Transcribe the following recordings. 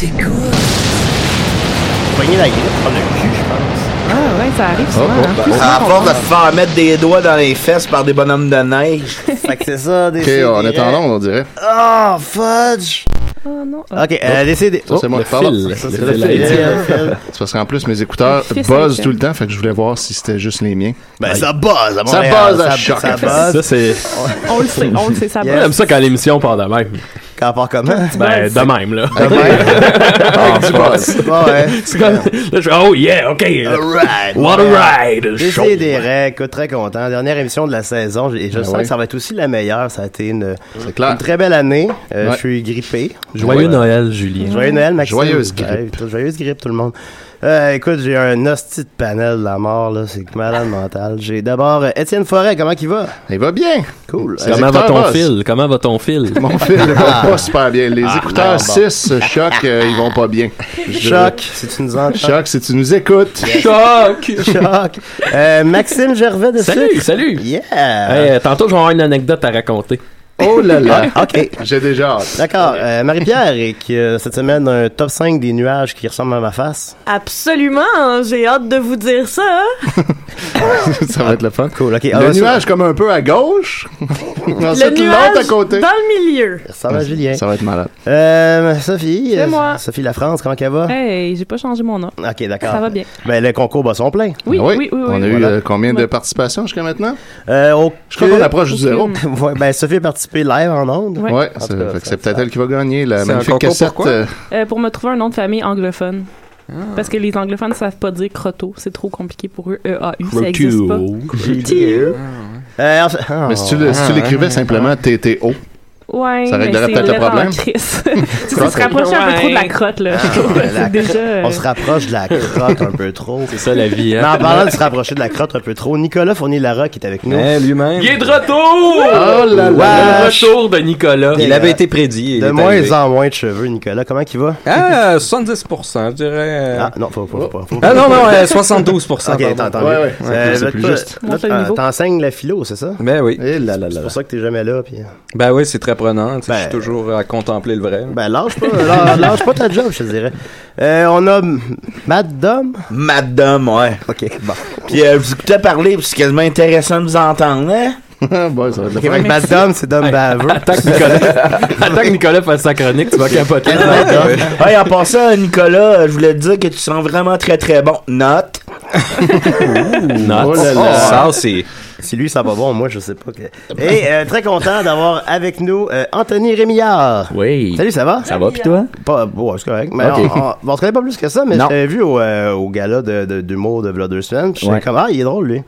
T'écoutes? Pogner la grippe par le cul, je pense. Ah ouais, ça arrive Oh, souvent. hein. Plus souvent À force de se faire mettre des doigts dans les fesses par des bonhommes de neige. fait que c'est ça, des Ok, on est en onde, on dirait. Oh, fudge! Oh non. Ok, euh, décidez. Ça, c'est moi le qui parle. Ça, c'est parce qu'en plus, mes écouteurs buzzent tout le temps, fait que je voulais voir si c'était juste les miens. Ben, ça buzz à Ça Montréal. buzz à Ça- choc. ça buzz. Ça, c'est. On le sait, on le sait, ça J'aime ça quand l'émission part de même. Quand part comment? Ben, de même, là. De même? Du Ah, buzz. ouais. C'est comme- là, je fais, oh yeah, ok. Alright. What a ride. J'ai des règles, très content. Dernière émission de la saison, et je Ben sens ouais. que ça va être aussi la meilleure. Ça a été une, très belle année. Euh, Ouais. Je suis grippé. Joyeux Ouais. Noël, Julien. Joyeux Noël, Maxime. Joyeuse grippe. Joyeuse grippe, tout le monde. Euh, écoute, j'ai un hostie de panel de la mort, là. C'est malade mental. J'ai d'abord euh, Étienne Forêt, comment il va? Il va bien. Cool. Comment va ton fil? Comment va ton fil? Mon fil ne va pas super bien. Les Ah, écouteurs non, bon. 6 choc, euh, ils vont pas bien. Je- Choc, si tu nous entends. Choc, si tu nous écoutes. Choc! Choc. Euh, Maxime Gervais de Salut, Sucre. salut! Yeah! Hey, euh, tantôt, je vais avoir une anecdote à raconter. Oh là là. OK. J'ai déjà hâte. D'accord. Euh, Marie-Pierre, et qui, euh, cette semaine, un top 5 des nuages qui ressemblent à ma face. Absolument, j'ai hâte de vous dire ça. ça va être le fun. Cool, OK. Le Ah, nuage comme un peu à gauche. Le Ensuite, l'autre à nuage côté. dans le milieu. Ça va, Julien? Ça va être malade. Euh, Sophie. C'est euh, moi. Sophie La France, comment qu'elle va? Hey, j'ai pas changé mon nom. OK, d'accord. Ça va bien. Ben, le concours bat son plein. Oui, Ah oui, oui, oui. On a eu Voilà. combien de participations jusqu'à maintenant? Euh, au- Je crois qu'on approche du zéro. Ouais, ben, Sophie a participé live en ondes. Ouais. Ouais, En c'est ça- peut-être elle qui va gagner la C'est un magnifique concours cassette. pourquoi? euh, Euh, pour me trouver un nom de famille anglophone. Parce que les anglophones ne savent pas dire crotto. C'est trop compliqué pour eux. E-A-U, ça n'existe pas. Euh, enfin- ah, Mais si tu si tu l'écrivais simplement TTO, Ouais, Ça mais réglerait c'est peut-être le problème. ça se rapproche un peu trop de la crotte, là. euh, On se rapproche de la crotte un peu trop. C'est ça la vie, Mais hein? en parlant de se rapprocher de la crotte un peu trop, Nicolas Fournier-Larocque est avec nous. Lui-même. Il est de retour! Oh là là! Le retour de Nicolas. Il avait été prédit. il De est moins arrivé. en moins de cheveux, Nicolas. Comment il va? Ah, 70%, je dirais. euh. Ah, non, faut, faut, faut, faut- Ah non, non, euh, 72%. Ok, t'as entendu. Ouais, ouais. Euh, c'est plus juste. T'enseignes la philo, c'est ça? Ben oui. Eh C'est pour ça que t'es jamais là. Puis... Ben oui, c'est très prenant. tu sais, Ben- je suis toujours à contempler le vrai. Ben, lâche pas, lâche, lâche pas ta job, je te dirais. Euh, on a Madame? Madame, ouais. Ok, bon. Puis euh, je vous écoutais parler, c'est quasiment intéressant de vous entendre, hein? Bon, ça va fait Madame, c'est Dom Baveux. Attends que Nicolas, Nicolas fasse sa chronique, tu vas capoter. Ouais, en passant, Nicolas, euh, je voulais te dire que tu sens vraiment très très bon. Note. Oh là là. Ça, c'est. Si lui, ça va bon, moi, je sais pas. Que... Et euh, très content d'avoir avec nous euh, Anthony Rémillard. Oui. Salut, ça va? Ça va, pis toi? Pas, bon, c'est correct. Mais Ok. on, on, on se connaît pas plus que ça, mais t'avais vu au, euh, au gala de, de, d'humour de deux semaines. Puis j'étais Ouais. comme, ah, il est drôle, lui.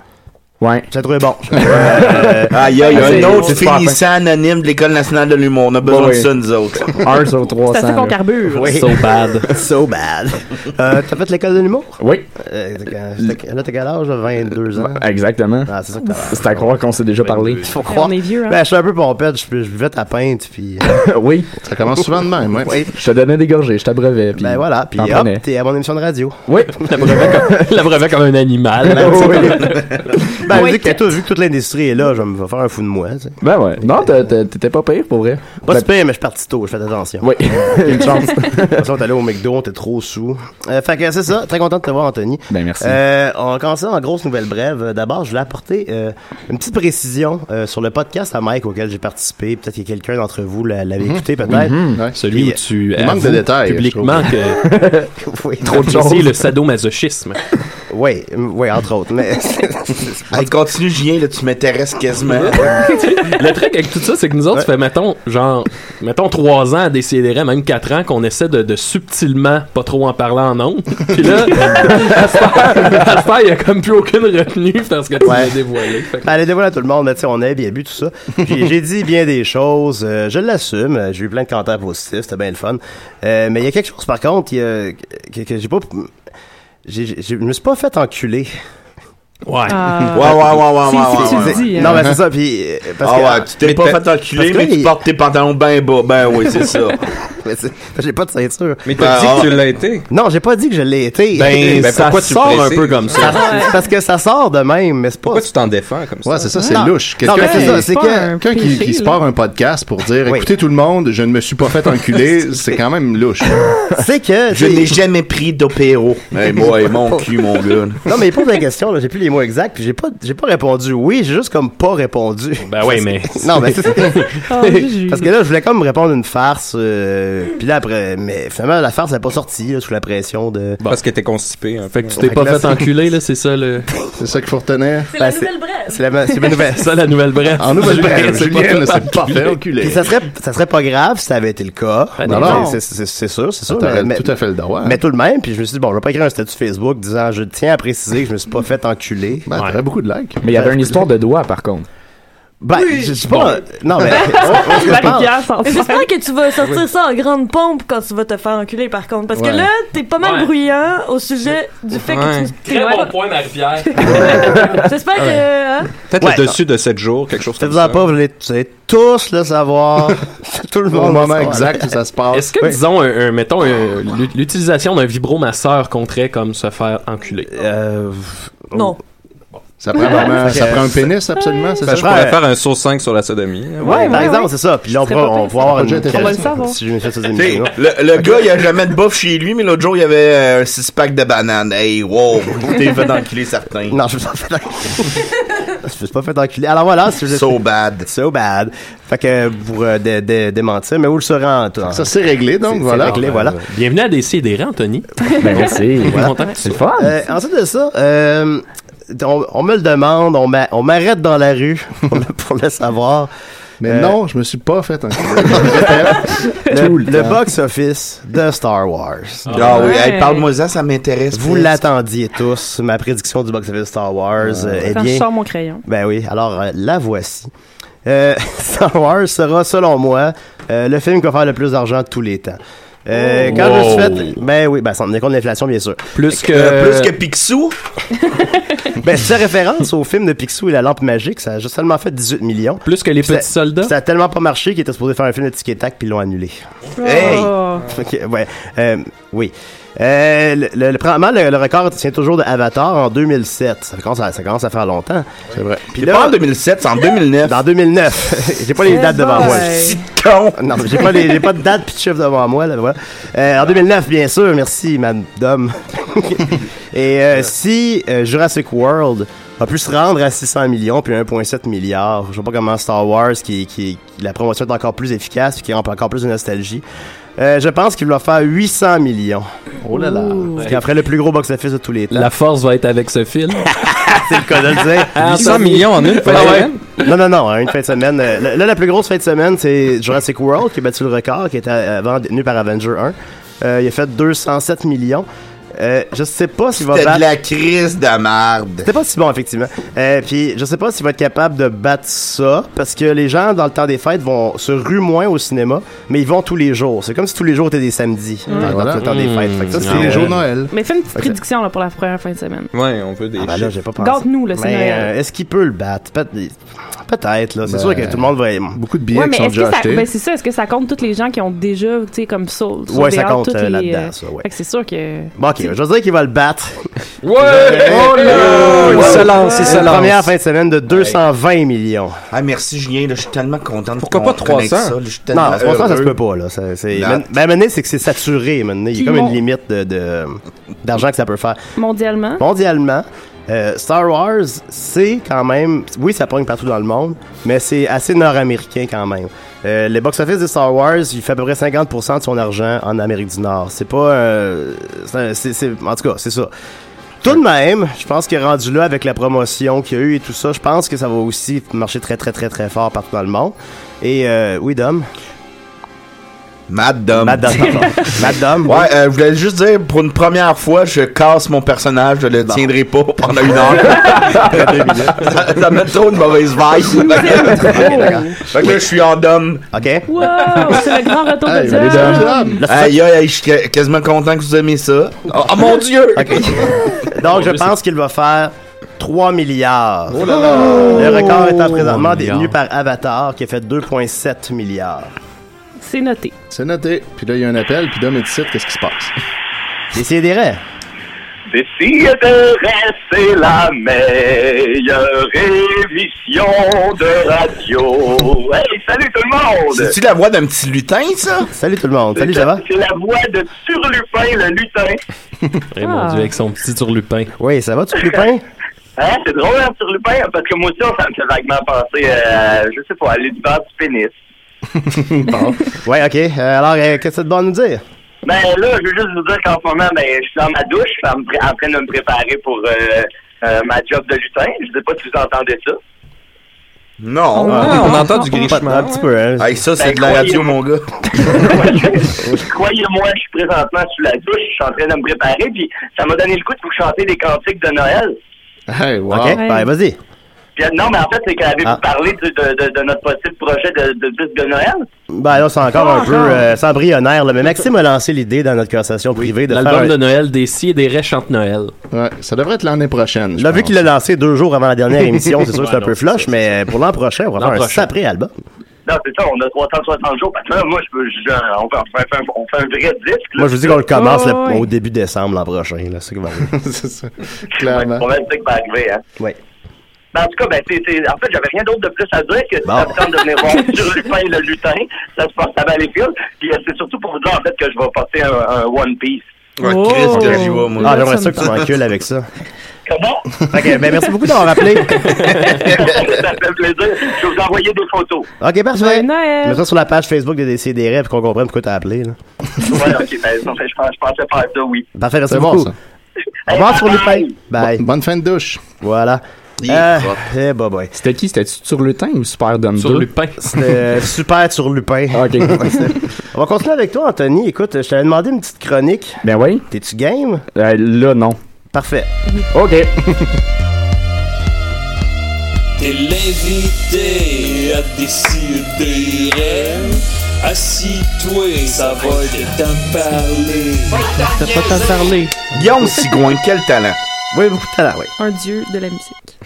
Ouais. Je l'ai trouvé bon. Euh, Ah, il y a, il y a C'est- un autre finissant anonyme de l'École nationale de l'humour. On a besoin Ouais, de ça, nous autres. Un sur 300. C'est assez qu'on carbure. Oui. So bad. so bad. Euh, t'as fait l'école de l'humour? Oui, Euh, là, t'as quel âge? là? 22 ans? exactement. Ah, c'est ça que. C'est à croire qu'on s'est déjà parlé. Faut croire. On est vieux, hein? Ben, je suis un peu pompette, je, je buvais ta pinte, puis... euh, oui, Ça commence souvent de même, ouais. oui. je te donnais des gorgées, je t'abreuvais. puis Ben voilà, puis hop, t'es à mon émission de radio. Oui, L'abreuvait comme, comme un animal. Ben, vu, que, tout- vu que toute l'industrie est là, je vais me faire un fou de moi. tu sais. ben ouais. Non, t'étais pas pire pour vrai. Pas Ben, si pire, mais je suis parti tôt, je fais attention. Oui, une chance. De toute façon, t'es allé au McDo, t'es trop sous. Euh, fait que c'est ça, très content de te voir, Anthony. Ben merci. Euh, on commence en grosse nouvelle brève. D'abord, je voulais apporter euh, une petite précision euh, sur le podcast à Mike auquel j'ai participé. Peut-être que quelqu'un d'entre vous l'a- l'avait écouté, peut-être. Mhm. Ouais. Celui où tu Il manque de détails, publiquement que Oui, Trop de le sadomasochisme. Oui, oui, entre autres. Mais Hey, continue, Julien, là, tu m'intéresses quasiment. Le truc avec tout ça, c'est que nous autres, ça fait, mettons, genre, mettons trois ans à décider, même quatre ans, qu'on essaie de, de subtilement pas trop en parler en ondes. Puis là, à ce faire, il y a comme plus aucune retenue parce que tu Ouais. l'as dévoilé. Que- Ben, elle est dévoilée à tout le monde, mais tu sais, on a bien bu tout ça. Puis j'ai dit bien des choses, euh, je l'assume, euh, j'ai eu plein de commentaires positifs, c'était bien le fun. Euh, mais il y a quelque chose, par contre, il y a- que, que j'ai pas... Je me suis pas fait enculer. Ouais. Ah. Ouais, ouais, ouais, ouais, ouais, ouais, dis. hein. Non, mais c'est ça, puis... euh, Parce Ah que, ouais, tu t'es mais pas fait enculer, mais tu portes tes pantalons ben bas. Ben oui, c'est ça. mais j'ai pas de ceinture. Mais Ben, t'as dit ah. que tu l'as été. Non, j'ai pas dit que je l'ai été. Ben, Ben, ça pourquoi tu le sort un peu comme ça. Parce que ça sort de même, mais c'est pas... Pourquoi tu t'en défends comme ça? Ouais, c'est ça, c'est louche. Non, mais Quelqu'un c'est ça, qui, quelqu'un qui, se part un podcast pour dire Oui. écoutez tout le monde, je ne me suis pas fait enculer, c'est quand même louche. C'est que... Je n'ai jamais pris d'opéro. Hey, moi, mon cul, mon gars. Non, mais il pose la question, là, j'ai plus les mots exacts, puis j'ai pas, j'ai pas répondu oui, j'ai juste comme pas répondu. Ben oui, mais. Non, mais c'est Ah, Juju. Parce que là, je voulais comme répondre une farce, euh, puis là après, mais finalement la farce n'est pas sortie là, sous la pression de. Parce que t'es constipé. hein. Fait que tu t'es pas là, fait enculer, là, c'est ça le. C'est ça qu'il faut retenir. C'est la nouvelle brève. C'est la, c'est ma nouvelle. C'est ça la nouvelle brève. En nouvelle brève, c'est pas ne fait s'est pas fait enculer. Puis ça serait, ça serait pas grave si ça avait été le cas. Ben non, non. c'est- C'est c'est sûr, c'est sûr. T'aurais mais, tout à fait le droit. hein. mais tout de même, puis je me suis dit, bon, je vais pas écrire un statut Facebook disant, je tiens à préciser que je me suis pas fait enculer. Ben, t'aurais beaucoup de likes. Mais il y avait une histoire de doigts, par contre. Ben, je sais pas. Non, mais. J'espère que tu vas sortir ça en grande pompe quand tu vas te faire enculer, par contre. Parce Ouais. que là, t'es pas mal Ouais. bruyant au sujet du fait Ouais. que tu... Très Ouais. bon point, Marie-Pierre. J'espère que... hein? Peut-être Ouais, le dessus de 7 jours, quelque chose comme ça. pas, vous allez, vous allez tous le savoir. tout le Au monde. va moment exact où ça se passe. Est-ce que, Oui. disons, un, un- mettons, l'utilisation d'un vibromasseur compterait comme se faire enculer? Euh, Non. Ça prend, vraiment, Fait ça que- prend un pénis, absolument, c'est Ben, ça? je pourrais faire un saut 5 sur la sodomie. hein. Ouais, par ouais, exemple, ouais. c'est ça. Puis là, on une va savoir. si je le, gars, il a jamais de bouffe chez lui, mais l'autre jour, il y avait euh, un six-pack de bananes. Hey, wow, t'es fait enculer certains. Non, je me suis pas fait enculer. Je me suis pas fait enculer. Alors voilà, si vous êtes... So bad. So bad. Fait que pour euh, dé- dé- démentir, mais où le saurez en temps? Ça, c'est réglé, donc, C'est- c'est voilà. réglé, voilà. Bienvenue à Décideret, Anthony. Ben merci. C'est le fun. Euh, ensuite de ça, euh, on, on me le demande, on m'a- on m'arrête dans la rue pour le, pour le savoir. Mais Euh, non, je me suis pas fait enculer. Le, box-office de Star Wars. Ah oui, Ouais. hey, parle-moi ça, ça m'intéresse. Vous l'attendiez tous, ma prédiction du box-office Star Wars. euh, eh Quand je bien, sors mon crayon. Ben oui, alors euh, la voici. Euh, Star Wars sera, selon moi, euh, le film qui va faire le plus d'argent de tous les temps. Euh, Oh. Quand je me suis Wow. fait... Ben oui, ben sans tenir compte de l'inflation, bien sûr. Plus que. Euh, plus que Picsou. Ben, c'est référence au film de Picsou et la lampe magique. Ça a juste seulement fait 18 millions. Plus que les Ça- petits soldats. Ça a tellement pas marché qu'ils étaient supposés faire un film de Tic et Tac puis ils l'ont annulé. Hey! Oh. Ok, ouais. Euh, oui. Euh, le, le, le- le, le record tient toujours de Avatar en 2007. Ça commence à, ça commence à faire longtemps. C'est vrai. Puis C'est pas en 2007, c'est en 2009. Dans 2009. j'ai pas les dates devant moi. con. Non, j'ai pas, les- j'ai pas de date puis de chiffre devant moi. Là, voilà. Euh, en 2009, bien sûr. Merci, madame. Et euh, si euh, Jurassic World a pu se rendre à 600 millions puis 1,7 milliard, je sais pas comment Star Wars, qui, qui la promotion est encore plus efficace puis qui a encore plus de nostalgie, Euh, je pense qu'il va faire 800 millions. Oh là là. Ce qui en ferait le plus gros box-office de tous les temps. La force va être avec ce film. C'est le cas de le dire. 800 millions en une fin de Ah semaine? Non, non, non, une fin de semaine. Euh, Là, là, la plus grosse fin de semaine, c'est Jurassic World qui a battu le record, qui était avant détenu par Avenger 1. Euh, il a fait 207 millions. Euh, je sais pas s'il va battre. de la crise de merde. C'était pas si bon, effectivement. Euh, puis, je sais pas s'il va être capable de battre ça, parce que les gens, dans le temps des fêtes, vont se ruent moins au cinéma, mais ils vont tous les jours. C'est comme si tous les jours étaient des samedis, Mm. dans, dans Voilà. le temps des fêtes. Fait que ça, C'est c'est les jours Noël. Mais fais une petite prédiction là, pour la première fin de semaine. Ouais, on veut des Ah ben là, chiffres. j'ai pas pensé. Gâte-nous, là, c'est Noël. euh, est-ce qu'il peut le battre? Peut- Peut-être, là. C'est Ben, sûr que tout le monde va... Beaucoup de billets Ouais, mais qui sont déjà achetés. Ben, c'est ça, est-ce que ça compte tous les gens qui ont déjà, tu sais, comme ça. Ouais, ça compte, euh, là-dedans, c'est sûr que. Bon, ok, je vais dire qu'il va le battre. Ouais! Oh là! Il se lance, il se lance. première fin de semaine de 220 millions. Ah, merci Julien, là, je suis tellement content de Pourquoi pas 300? connaisse Ça, là, je suis tellement Non, franchement, ça se peut pas, là. Ça, c'est, ben, maintenant, c'est que c'est saturé, maintenant. Il y a comme une limite de, de- d'argent que ça peut faire. Mondialement? Mondialement, euh, Star Wars, c'est quand même... Oui, ça pogne partout dans le monde, mais c'est assez nord-américain quand même. Euh, le box-office de Star Wars, il fait à peu près 50% de son argent en Amérique du Nord. C'est pas... euh, c'est, en tout cas, c'est ça. Tout de même, je pense que rendu là avec la promotion qu'il y a eu et tout ça, je pense que ça va aussi marcher très très très très fort partout dans le monde. Et euh, oui, Dom? Mad Dom. Mad Dom. pardon. Mad Dom. Ouais, euh, je voulais juste dire, pour une première fois, je casse mon personnage, je le tiendrai pas pendant une heure. ça, ça met trop de mauvaise vibe. Fait que là, je suis en Dom. OK. Wow! C'est le grand retour de Hey, Dieu. allez, Dom. Aïe, aïe, aïe, je suis quasiment content que vous aimiez ça. Oh, oh, mon dieu! Donc, je pense qu'il va faire 3 milliards. Oh là là. Le record étant présentement détenu par Avatar, qui a fait 2,7 milliards. C'est noté. C'est noté. Puis là, il y a un appel, puis Dom est ici, qu'est-ce qui se passe? Décidérez. Décidérez, c'est la meilleure émission de radio. Hey, salut tout le monde! C'est-tu la voix d'un petit lutin, ça? Salut tout le monde. Salut, ça va? C'est la voix de Turlupin, le lutin. Eh mon Ah. dieu, avec son petit turlupin. Oui, ça va, tu Lupin? Hein, c'est drôle, hein, Turlupin, parce que moi aussi, ça me fait vaguement penser, euh, je sais pas, à l'univers du pénis. bon. Ouais, OK. Euh, alors, euh, qu'est-ce que tu dois nous dire? Ben là, je veux juste vous dire qu'en ce moment, ben, je suis dans ma douche, je suis en pré- en train de me préparer pour euh, euh, ma job de lutin. Je sais pas si vous entendez ça. Non. Ah, on entend du grichement. Un petit peu, hein? Hey, ça, c'est Ben, de la radio, mon gars. Croyez-moi, je suis présentement sous la douche, je suis en train de me préparer, puis ça m'a donné le coup de vous chanter des cantiques de Noël. Hey, wow. OK, ben, vas-y. Puis, non, mais en fait, c'est qu'avez-vous Ah. parlé de, de, de, de notre possible projet de, de disque de Noël? Ben là, c'est encore un peu euh, c'est embryonnaire, là. Mais Maxime a lancé l'idée dans notre conversation privée de faire L'album un- de Noël des si et des raies chante Noël. Ouais, ça devrait être l'année prochaine. je Là, vu qu'il l'a lancé deux jours avant la dernière émission, c'est sûr que c'est un peu flush, mais pour l'an prochain, on va faire un sapré album. Non, c'est ça, on a 360 jours. Parce que là, moi, je peux, je- on, fait, on, fait, un- on fait un vrai disque. Là. Moi, je vous dis qu'on le commence au début décembre l'an prochain. Là, c'est c'est ça. Clairement. on va le dire que va arriver, hein. Ouais. Ben, en tout cas, ben, c'est, c'est- en fait, j'avais rien d'autre de plus à dire que si Bon. ça me tente de venir voir sur Lupin le lutin, ça se passe à Valleyfield. Puis euh, c'est surtout pour vous dire, en fait, que je vais porter un, un One Piece. Ouais, Oh. Chris, vais, moi? Ah, j'aimerais ça que tu m'encules avec ça. Comment? OK, ben merci beaucoup d'avoir rappelé. ça fait plaisir. Je vais vous envoyer des photos. OK, parfait. Mets ça sur la page Facebook de DCDR pour qu'on comprenne pourquoi t'as appelé. Là. Ouais, ok, ben, ça fait- je, pense- je pensais faire ça, oui. Parfait, merci C'est bon, beaucoup. ça. Au revoir Hey, sur bye Lupin. bye. Bye. Bon- bonne fin de douche. Voilà. Propre. eh, bah, boy. C'était qui? C'était-tu sur Lutin ou Super Dom 2? Sur Lupin. C'était euh, super sur Lupin. Ah, ok. On va continuer avec toi, Anthony. Écoute, je t'avais demandé une petite chronique. ben oui. T'es-tu game? Euh, là, non. Parfait. OK. T'es l'invité à décider. Assis-toi, ça va être temps de parler. T'as pas t'en parler. Guillaume Sigouin, quel talent. Oui, beaucoup de talent, oui. Un dieu de la musique.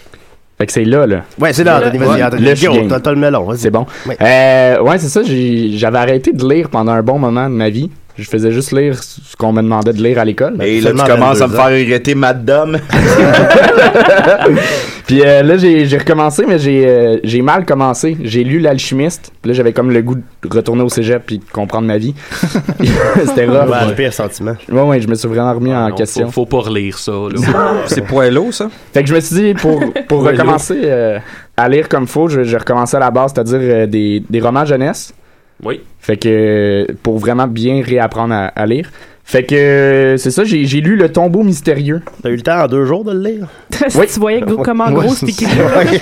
Fait que c'est là, là. Ouais, c'est là, Anthony. Vas-y, Ouais. Anthony. T'as le melon. Vas-y. C'est bon. Oui. Euh, ouais, c'est ça. J'avais arrêté de lire pendant un bon moment de ma vie. Je faisais juste lire ce qu'on me demandait de lire à l'école. Et là, tu commences à me 22 ans. faire regretter Mad Dom. Puis euh, là, j'ai j'ai recommencé, mais j'ai euh, j'ai mal commencé. J'ai lu L'Alchimiste. Puis là, j'avais comme le goût de retourner au cégep puis de comprendre ma vie. C'était rough. Ouais, le pire sentiment. Ouais, ouais, je me suis vraiment remis en Ah Non, question. Faut, faut pas relire ça. Là. C'est poilot, ça? Fait que je me suis dit, pour, pour recommencer euh, à lire comme faut, je- j'ai recommencé à la base, c'est-à-dire euh, des, des romans jeunesse. Oui. Fait que pour vraiment bien réapprendre à, à lire. Fait que c'est ça, j'ai j'ai lu Le tombeau mystérieux. T'as eu le temps en deux jours de le lire? Si tu voyais gros- comment gros c'était.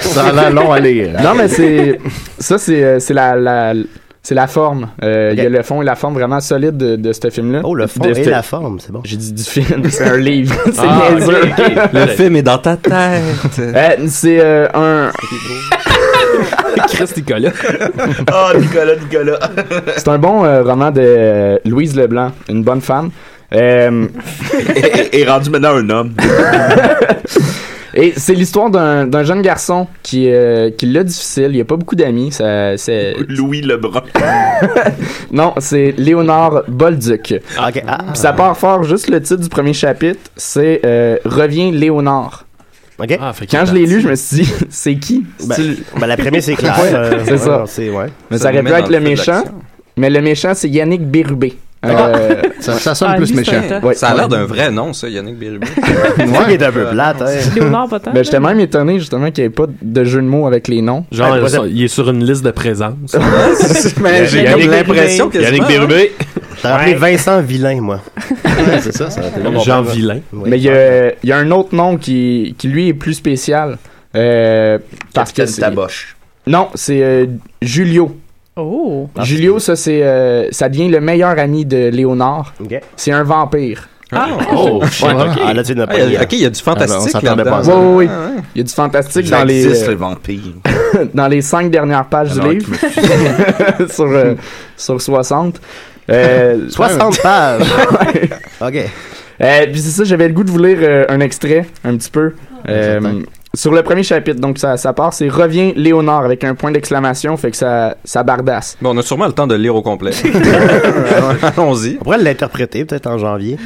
Ça a l'air long à lire. Non, mais c'est. Ça, c'est euh, c'est la. la c'est la forme. Euh, Il y a le fond et la forme vraiment solide de, de ce film-là. Oh, le fond De et ce- la forme, c'est bon. J'ai dit du film, c'est un livre. c'est Ah, niaiseux. ok, ok. Le film est dans ta tête. Euh, c'est euh, un. Chris Nicolas. Ah, Nicolas, Nicolas. C'est un bon euh, roman de euh, Louise Leblanc, une bonne femme. Euh, Et, et rendu maintenant un homme. et c'est l'histoire d'un jeune garçon qui, euh, qui l'a difficile. Il n'y a pas beaucoup d'amis. Ça, c'est... Louis Lebrun. Non, c'est Léonard Bolduc. Ok. Ah. Puis ça part fort, juste le titre du premier chapitre, c'est euh, Reviens Léonard. Ah, fait Quand je l'ai lu, je me suis dit, c'est qui? Ben, ben, la première, c'est clair. Ouais, euh, c'est ouais, ça. C'est, ouais. Mais Ça ça aurait pu être le méchant. Mais le méchant, c'est Yannick Bérubé. Euh, Ça, ça sonne Ah, plus méchant. ouais. Ça a l'air d'un vrai nom, ça, Yannick Bérubé. C'est ça qui est un peu plate, hein. Léonard. Ben, j'étais même étonné, justement, qu'il n'y ait pas de jeu de mots avec les noms. Genre, Ouais, il est sur une liste de présence. Mais j'ai l'impression que Yannick Bérubé. T'as rappelé Vincent Villain, moi. Ouais, c'est ça, ça. Jean Villain. Oui. Mais il y a, il y a un autre nom qui, qui lui, est plus spécial. Euh, parce que Capitaine c'est- Taboche. Non, c'est euh, Julio. Oh. Julio, ça, c'est, euh, ça devient le meilleur ami de Léonard. C'est un vampire. Ah, Oh, Ouais. Ah, là, tu n'as Ah, pas il y dit. a- ok, il y a du on fantastique là-dedans. Oui, oui, oui. Ah, ouais. Il y a du fantastique dans les, euh, dans les cinq dernières pages Alors, du livre. sur, euh, sur 60. Euh, 60 pages. Ok. Euh, puis c'est ça, j'avais le goût de vous lire euh, un extrait, un petit peu. Sur le premier chapitre, donc ça, ça part, c'est Reviens Léonard avec un point d'exclamation, fait que ça, ça bardasse. Bon, on a sûrement le temps de le lire au complet. Allons-y. On pourrait l'interpréter peut-être en janvier.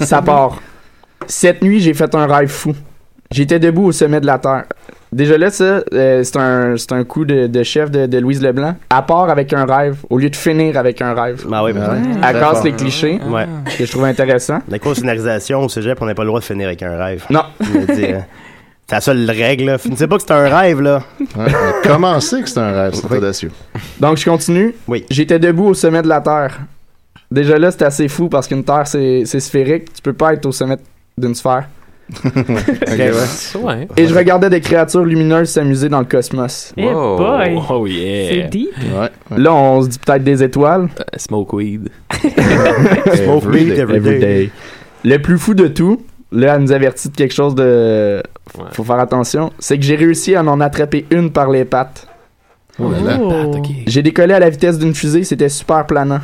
Ça part. Cette nuit, j'ai fait un rêve fou. J'étais debout au sommet de la terre. Déjà là, ça, euh, c'est un, c'est un coup de, de chef de, de Louise Leblanc. À part avec un rêve, au lieu de finir avec un rêve. Ah oui, mais ouais. Elle Très casse fort. les clichés, Ouais. que je trouve intéressant. La course scénarisation au cégep, on n'a pas le droit de finir avec un rêve. Non. Je veux dire, C'est la seule règle, là. Finissez pas que c'est un rêve, là. Ouais, c'est que c'est un rêve? C'est audacieux? Donc, je continue. Oui. J'étais debout au sommet de la Terre. Déjà là, c'est assez fou parce qu'une Terre, c'est c'est sphérique. Tu peux pas être au sommet d'une sphère. Ouais. Et je regardais des créatures lumineuses s'amuser dans le cosmos. Eh boy. Oh yeah. C'est deep. Ouais. Là, on se dit peut-être des étoiles. Euh, Smoke weed. Smoke weed every day. Le plus fou de tout, là, elle nous avertit de quelque chose de. Ouais. Faut faire attention. C'est que j'ai réussi à en attraper une par les pattes. Oh là là. Oh. J'ai décollé à la vitesse d'une fusée, c'était super planant.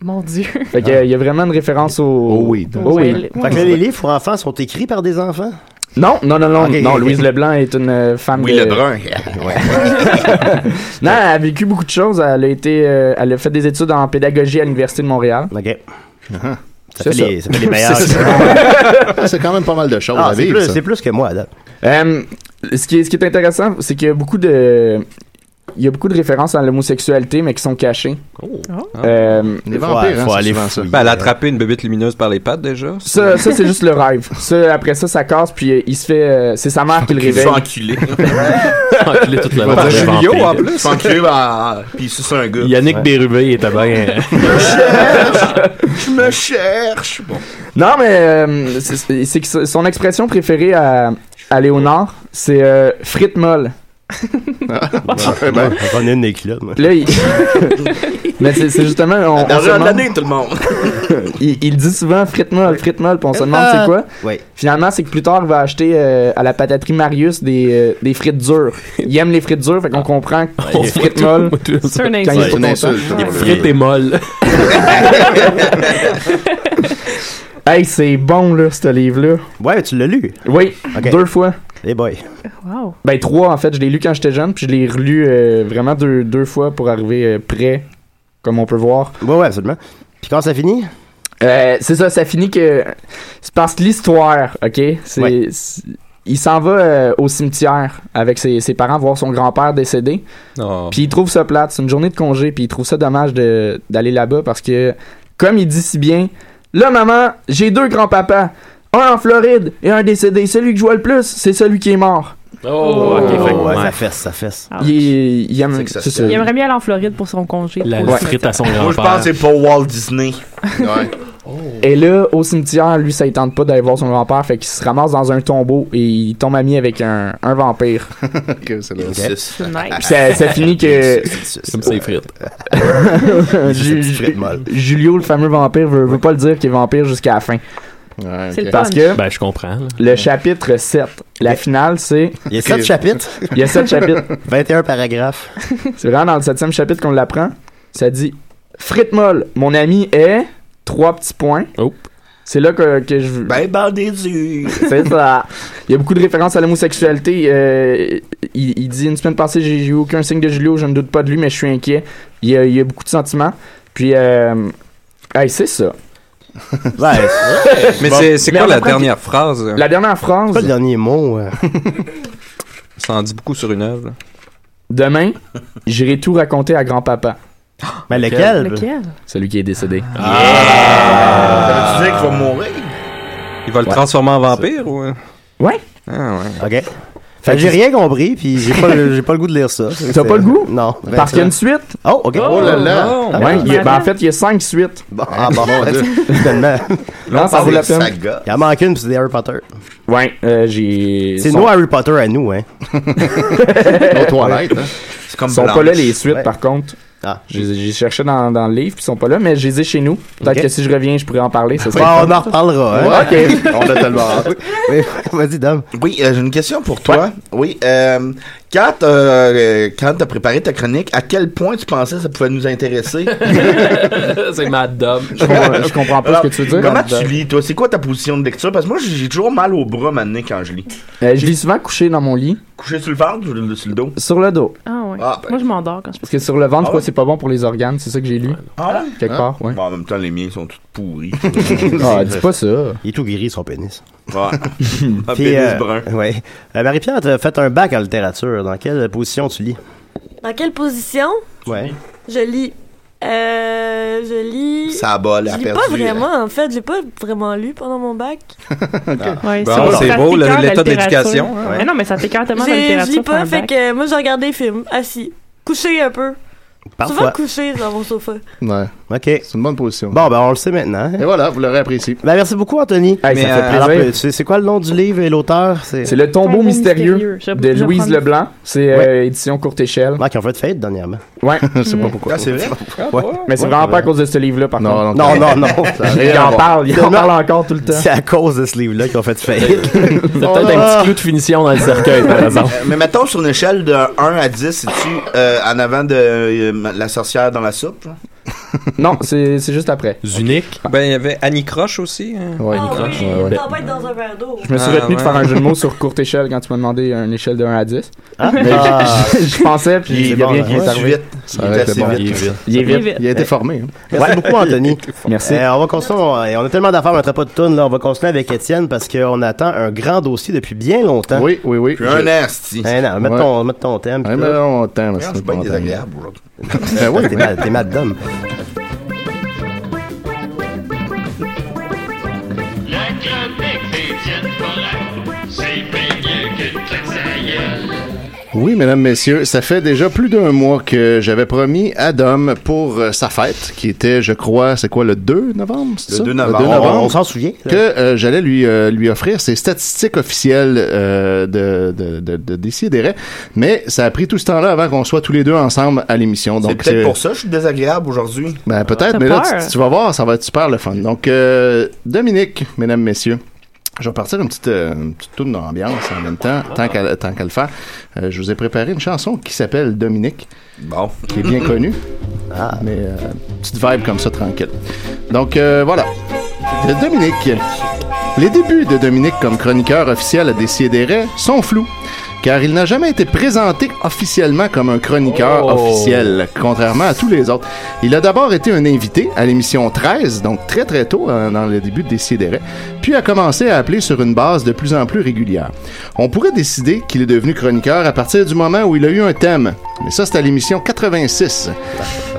Mon Dieu. Fait qu'il y a- il y a vraiment une référence au. Oh oui. Oh oui. Fait que là, les livres pour enfants sont écrits par des enfants? Non, non, non, non, Ok, non. Louise Leblanc est une euh, femme Oui, de... Lebrun. non, elle a vécu beaucoup de choses. Elle a été, euh, elle a fait des études en pédagogie à l'université de Montréal. OK. Ça C'est fait, Les, ça fait les meilleurs. C'est quand même pas mal de choses Ah, à c'est vivre, plus, ça. c'est plus que moi, à date. Euh, ce, qui est, ce qui est intéressant, c'est qu'il y a beaucoup de, il y a beaucoup de références à l'homosexualité, mais qui sont cachées. Oh. Euh, Les Faut- vampires, faut hein, c'est aller souvent ça. Ben, elle a attrapé une bébite lumineuse par les pattes déjà. ça, ça c'est juste le rêve. Ça, après ça, ça casse, puis euh, il se fait, euh, c'est sa mère qui le Il se réveille. fait enculer. Enculé toute la de Julio, en Il plus. se fait enculer, ben, puis c'est un gars. Yannick Bérubé était bien. Je me cherche. Bon. Non, mais euh, c'est- que son expression préférée à, à Léonard, c'est euh, molle. Ouais, ben, ai une des culottes, moi. Là, il... mais c'est c'est justement, on, on se L'argent de demande- l'année, tout le monde. il, il dit souvent frite molle, frite molle, puis on se demande c'est quoi? Oui. Finalement, c'est que plus tard, il va acheter euh, à la pataterie Marius des, euh, des frites dures. Il aime les frites dures, fait qu'on comprend qu'on il est frite molle. C'est un Quand il est insulte. c'est une pas insulte. Il est frite et molle. Hey, c'est bon, là, ce livre-là. Ouais, tu l'as lu? Oui, deux fois. Eh boy. Wow. Ben, trois, en fait. Je l'ai lu quand j'étais jeune, puis je l'ai relu euh, vraiment deux, deux fois pour arriver euh, prêt, comme on peut voir. Ouais, ouais, absolument. Puis quand ça finit? Euh, c'est ça, ça finit que. C'est parce que l'histoire, ok? C'est. Ouais. Il s'en va euh, au cimetière avec ses, ses parents voir son grand-père décédé. Oh. Puis il trouve ça plate. C'est une journée de congé. Puis il trouve ça dommage de- d'aller là-bas parce que, comme il dit si bien, là, maman, j'ai deux grands-papas. Un en Floride et un décédé. Celui que je vois le plus, c'est celui qui est mort. Oh, ok, fait que- ouais, ça fesse, ça fesse. Ah. Il, est- il aime. que ça c'est se ça. Il aimerait mieux aller en Floride pour son congé. La Pour- frite à son Moi, je grand-père. pense que c'est pas Walt Disney. Ouais. Et là, au cimetière, lui, ça ne tente pas d'aller voir son grand-père, fait qu'il se ramasse dans un tombeau et il tombe ami avec un, un vampire. C'est. C'est nice. Puis ça, ça finit que Comme ses frites. Julio, le fameux vampire, veut, veut pas le dire qu'il est vampire jusqu'à la fin. Ouais, C'est ok. le Parce que Ben, je comprends. là. le chapitre 7, la finale, c'est. Il y a 7 chapitres, Il y a 7 chapitres. 21 paragraphes. C'est vraiment dans le septième chapitre qu'on l'apprend. Ça dit Frite molle, mon ami est. Trois petits points. Oh. C'est là que, que je. Ben, bandé. C'est ça. Il y a beaucoup de références à l'homosexualité. Euh, il, il dit une semaine passée, j'ai eu aucun signe de Julio, je ne doute pas de lui, mais je suis inquiet. Il y a, il y a beaucoup de sentiments. Puis, euh, hey, c'est ça. Ouais, Mais Bon. c'est quoi la dernière phrase? La dernière phrase c'est pas le dernier mot. euh. Ça en dit beaucoup sur une œuvre. Demain, j'irai tout raconter à grand-papa. Mais lequel? Lequel? Celui qui est décédé. Ça veut dire qu'il va mourir? Il va le Ouais. transformer en vampire ou? Ouais. Ah ouais. OK. Fait que j'ai rien compris, puis j'ai pas, le- j'ai pas le goût de lire ça. T'as pas le goût? Non. Parce qu'il y a une suite? Oh, OK. Oh là là. Ah, Ouais, bon. il y a- ben, en fait, il y a cinq suites. Bon, ah, bon, Mon Dieu. finalement. Non, ça vaut la peine. Saga. Il en manque une, puis c'est des Harry Potter. Ouais, euh, j'ai. C'est nos Harry Potter à nous, hein. Nos toilettes, hein. C'est comme Ils sont Blanche. pas là les suites Ouais. par contre. Ah. J'ai cherché dans, dans le livre, puis ils sont pas là, mais je les ai chez nous. Peut-être Ok. que si je reviens, je pourrais en parler. Ça serait Bon, le on en reparlera, hein. Ouais. On a tellement hâte. Oui, Vas-y, Dom. Oui, euh, j'ai une question pour toi. Oui, euh, quand t'as euh, quand t'as préparé ta chronique, à quel point tu pensais que ça pouvait nous intéresser? c'est Mad Dom. Je comprends, je comprends pas Alors, ce que tu veux dire. Comment tu lis, toi? C'est quoi ta position de lecture? Parce que moi, j'ai toujours mal au bras maintenant quand je lis. Euh, je lis souvent couché dans mon lit, Couché sur le ventre ou le- sur le dos? sur le dos. Ah ouais. Ah, ben. Moi, je m'endors quand je Parce que sur le ventre, je Ah crois ouais? que c'est pas bon pour les organes, c'est ça que j'ai lu. Ah Quelque Ah. part, ouais. Bon, en même temps, les miens sont tous pourris. Ah, dis pas ça. Il est tout gris, son pénis. Ouais. Un Puis, pénis euh, brun. ouais. Euh, Marie-Pierre, tu as fait un bac en littérature. Dans quelle position tu lis? Dans quelle position? Ouais. je lis Euh. Je lis. Ça bol, Je a lis perdu. pas vraiment, en fait. J'ai pas vraiment lu pendant mon bac. Ouais, Bon, c'est beau, l'état de littérature. l'éducation, hein. Mais non, mais ça t'écœure tellement la J'ai- Je littérature. lis pas, fait que moi, je regarde des films, assis. Couché un peu. Souvent Parfois. couché dans mon sofa. Ouais. OK. C'est une bonne position. Bon, ben, on le sait maintenant. Et voilà, vous l'aurez apprécié. Ben, merci beaucoup, Anthony. Hey, Mais, ça fait euh, plaisir. c'est c'est quoi le nom du livre et l'auteur? C'est C'est le tombeau mystérieux, mystérieux. Je- de je Louise Leblanc. C'est euh, édition courte échelle. Ah, qui ont fait fête dernièrement. Ouais. Je sais pas pourquoi. Ah, c'est vrai? Ouais. Mais c'est vraiment pas à cause de ce livre-là, par Non, contre. non, Non, non, non. Il en parle, il en parle encore tout le temps. C'est à cause de ce livre-là qu'ils ont fait fête. C'est peut-être un petit clou de finition dans le cercueil, par exemple. Euh, mais mettons sur une échelle de 1 à 10, c'est-tu en avant de la sorcière dans la soupe? Non, c'est c'est juste après. Zunique. Ben, il y avait Annie Croche aussi. hein. Ouais, Ah il oui. Ouais, ouais. dans un verre d'eau. Je me suis Ah, retenu de faire un jeu de mots sur courte échelle quand tu m'as demandé une échelle de 1 à 10. Ah, Mais ah. je, je pensais, puis il y a bon, rien qui est Ouais, arrivé. vite. Ça Il est assez bon. vite. Il est vite. Il est vite. a été formé. hein. Merci beaucoup, Anthony. Merci. Euh, on va continuer. On, on a tellement d'affaires, on n'entrait pas de tonnes. Là, on va continuer avec Étienne parce qu'on attend un grand dossier depuis bien longtemps. Oui, oui, oui. Puis un asti. Eh non, mets ton, mets ton thème. Regarde, C'est pas désagréable aujourd'hui. Ben oui, T'es mad, t'es Oui, mesdames, messieurs, ça fait déjà plus d'un mois que j'avais promis à Dom pour euh, sa fête, qui était, je crois, c'est quoi, le 2 novembre? c'est Le ça? 2 novembre. On, on s'en souvient. que euh, j'allais lui euh, lui offrir ses statistiques officielles euh, de de de, de Décideret. mais ça a pris tout ce temps-là avant qu'on soit tous les deux ensemble à l'émission. C'est peut-être pour ça que je suis désagréable aujourd'hui. Ben peut-être, T'as mais là tu, tu vas voir, ça va être super le fun. Donc euh, Dominique, mesdames messieurs. Je vais partir une petite, euh, une petite tourne d'ambiance en même temps, tant qu'à tant qu'à le faire. Euh, je vous ai préparé une chanson qui s'appelle Dominique, Bon. qui est bien connue, mais euh, petite vibe comme ça tranquille. Donc euh, voilà, De Dominique. Les débuts de Dominique comme chroniqueur officiel à Décideret sont flous. Car il n'a jamais été présenté officiellement comme un chroniqueur Oh. officiel, contrairement à tous les autres. Il a d'abord été un invité à l'émission 13, donc très très tôt euh, dans le début de Décideret, puis a commencé à appeler sur une base de plus en plus régulière. On pourrait décider qu'il est devenu chroniqueur à partir du moment où il a eu un thème, mais ça c'est à l'émission 86.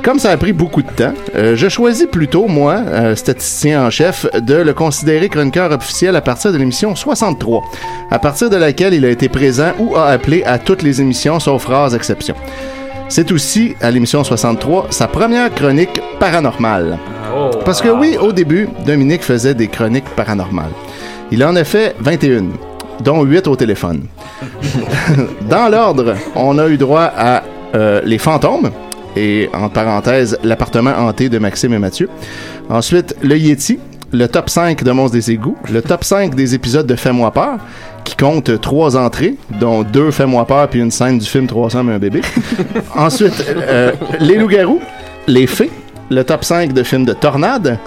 Comme ça a pris beaucoup de temps, euh, je choisis plutôt, moi, euh, statisticien en chef, de le considérer chroniqueur officiel à partir de l'émission 63, à partir de laquelle il a été présent ou a appelé à toutes les émissions sauf rares exceptions. C'est aussi, à l'émission 63, sa première chronique paranormale. Parce que oui, au début, Dominique faisait des chroniques paranormales. Il en a fait 21, dont 8 au téléphone. Dans l'ordre, on a eu droit à euh, Les fantômes, et en parenthèse, l'appartement hanté de Maxime et Mathieu. Ensuite, Le Yeti, le top 5 de Monstres des égouts, le top 5 des épisodes de Fais-moi peur, qui compte trois entrées, dont deux Fais-moi peur puis une scène du film 300 mais un bébé. Ensuite, euh, Les loups-garous, Les fées, le top 5 de films de Tornade,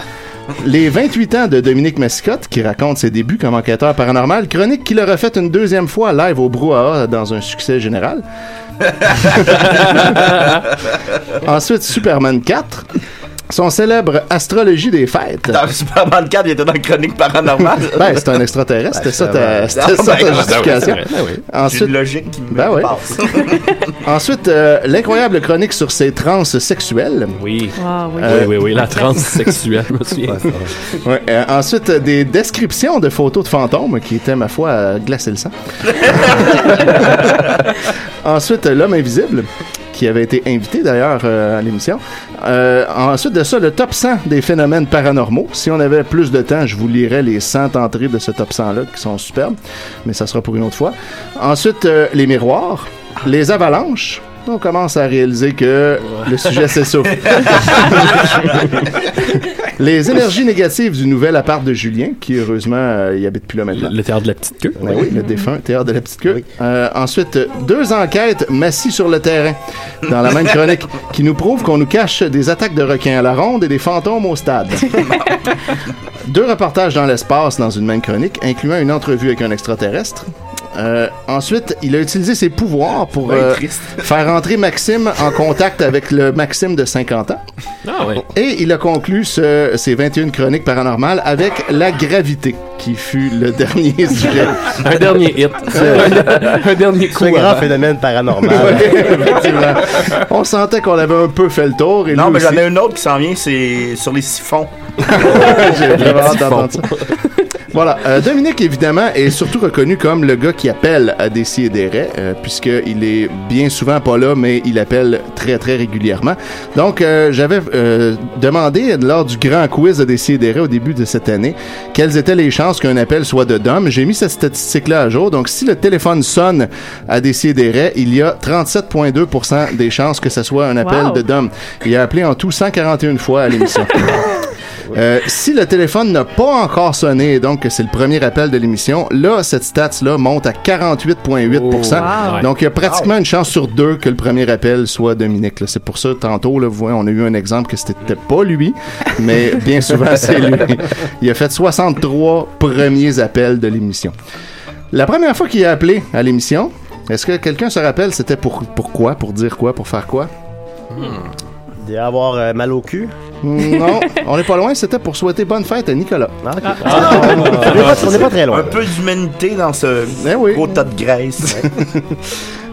les 28 ans de Dominique Mascotte, qui raconte ses débuts comme enquêteur paranormal, chronique qu'il a refait une deuxième fois live au Brouhaha dans un succès général. Ensuite, Superman 4. Son célèbre Astrologie des fêtes. Dans Superman 4, il était dans la chronique paranormale. Ben, c'est un extraterrestre. C'était ça ta, c'était ça ben, ta ben, justification. ben, Ensuite, une logique qui me ben passe. Ensuite, euh, l'incroyable chronique sur ses trans sexuelles. Oui. Ah, oui. Euh, oui, oui, oui, la transe sexuelle, je me souviens. Ouais, euh, ensuite, euh, des descriptions de photos de fantômes qui étaient, ma foi, à glacer le sang. ensuite, l'homme invisible qui avait été invité d'ailleurs euh, à l'émission. Euh, ensuite de ça, le top 100 des phénomènes paranormaux. Si on avait plus de temps, je vous lirais les 100 entrées de ce top 100-là qui sont superbes, mais ça sera pour une autre fois. Ensuite, euh, les miroirs, les avalanches. On commence à réaliser que le sujet s'essouffle. les énergies négatives du nouvel appart de Julien, qui heureusement euh, y habite plus là maintenant. Le théâtre de la petite queue. Ben oui, le défunt théâtre de la petite queue. Euh, ensuite, deux enquêtes massies sur le terrain dans la même chronique qui nous prouvent qu'on nous cache des attaques de requins à la ronde et des fantômes au stade. deux reportages dans l'espace dans une même chronique, incluant une entrevue avec un extraterrestre. Euh, ensuite, il a utilisé ses pouvoirs pour Ben, euh, faire entrer Maxime en contact avec le Maxime de 50 ans. Ah oui. Et il a conclu ce- ces 21 chroniques paranormales avec la gravité, qui fut le dernier sujet. Un dernier hit. un, un dernier coup. C'est un grand avant. phénomène paranormal. Ouais. On sentait qu'on avait un peu fait le tour. Et Non, mais j'en ai un autre qui s'en vient, c'est sur les siphons. J'ai vraiment ça. Voilà. Euh, Dominique, évidemment, est surtout reconnu comme le gars qui appelle à des et des raies, euh, puisqu'il est bien souvent pas là, mais il appelle très, très régulièrement. Donc, euh, j'avais euh, demandé lors du grand quiz de des et des raies au début de cette année quelles étaient les chances qu'un appel soit de Dom. J'ai mis cette statistique-là à jour. Donc, si le téléphone sonne à des et des raies, il y a 37,2% des chances que ce soit un appel Wow. de Dom. Il a appelé en tout 141 fois à l'émission. Euh, si le téléphone n'a pas encore sonné, et donc que c'est le premier appel de l'émission, là, cette stats-là monte à 48,8 Oh, wow. Donc, il y a pratiquement une chance sur deux que le premier appel soit Dominique. C'est pour ça, tantôt, là, vous voyez, on a eu un exemple que c'était pas lui, mais bien souvent, c'est lui. Il a fait 63 premiers appels de l'émission. La première fois qu'il a appelé à l'émission, est-ce que quelqu'un se rappelle, c'était pour, pour quoi? Pour dire quoi? Pour faire quoi? Il doit avoir euh, mal au cul. Non, on n'est pas loin, c'était pour souhaiter bonne fête à Nicolas. Ah, ok. Ah, on n'est pas- on n'est pas très loin. Un peu d'humanité dans ce Eh oui. gros tas de graisse.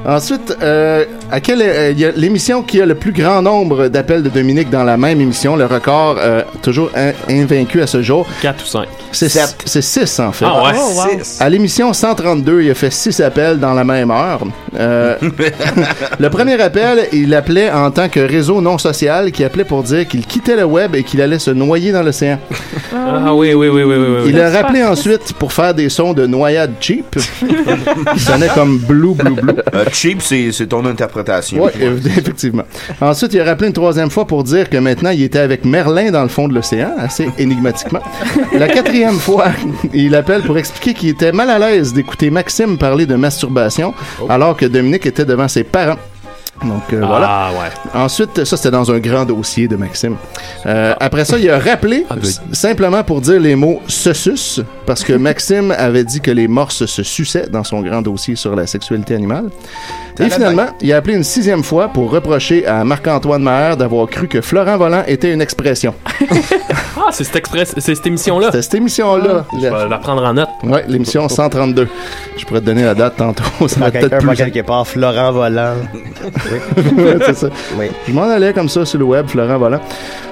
Ensuite, euh, à quelle euh, il y a l'émission qui a le plus grand nombre d'appels de Dominique dans la même émission, le record euh, toujours in- invaincu à ce jour. 4 ou 5. C'est Sept. c'est 6 en fait. Ah ouais. Oh, wow. Six. À l'émission 132, il a fait 6 appels dans la même heure. Euh, le premier appel, il appelait en tant que réseau non social, qui appelait pour dire qu'il quittait le web et qu'il allait se noyer dans l'océan. Ah oui, oui, oui, oui, oui. oui. Il a rappelé ensuite pour faire des sons de noyade cheap, qui sonnaient comme blue, blue, blue. Cheap, c'est ton interprétation. Oui, effectivement. Ensuite, il a rappelé une troisième fois pour dire que maintenant, il était avec Merlin dans le fond de l'océan, assez énigmatiquement. La quatrième fois, il appelle pour expliquer qu'il était mal à l'aise d'écouter Maxime parler de masturbation, alors que Dominique était devant ses parents. Donc euh, voilà. Ah ouais. Ensuite, ça c'était dans un grand dossier de Maxime. Euh, après ça, il a rappelé Ah, simplement pour dire les mots se parce que Maxime avait dit que les morses se suçaient dans son grand dossier sur la sexualité animale. Et finalement, il a appelé une sixième fois pour reprocher à Marc-Antoine Maher d'avoir cru que Florent Volant était une expression. Ah, c'est cette, express- c'est cette émission-là. Cette émission-là. Je vais la prendre en note. Ouais, l'émission 132. Je pourrais te donner la date tantôt. Ça va peut-être plus. quelque part, Florent Volant. Ouais, c'est ça. Je m'en allais comme ça sur le web, Florent Volant.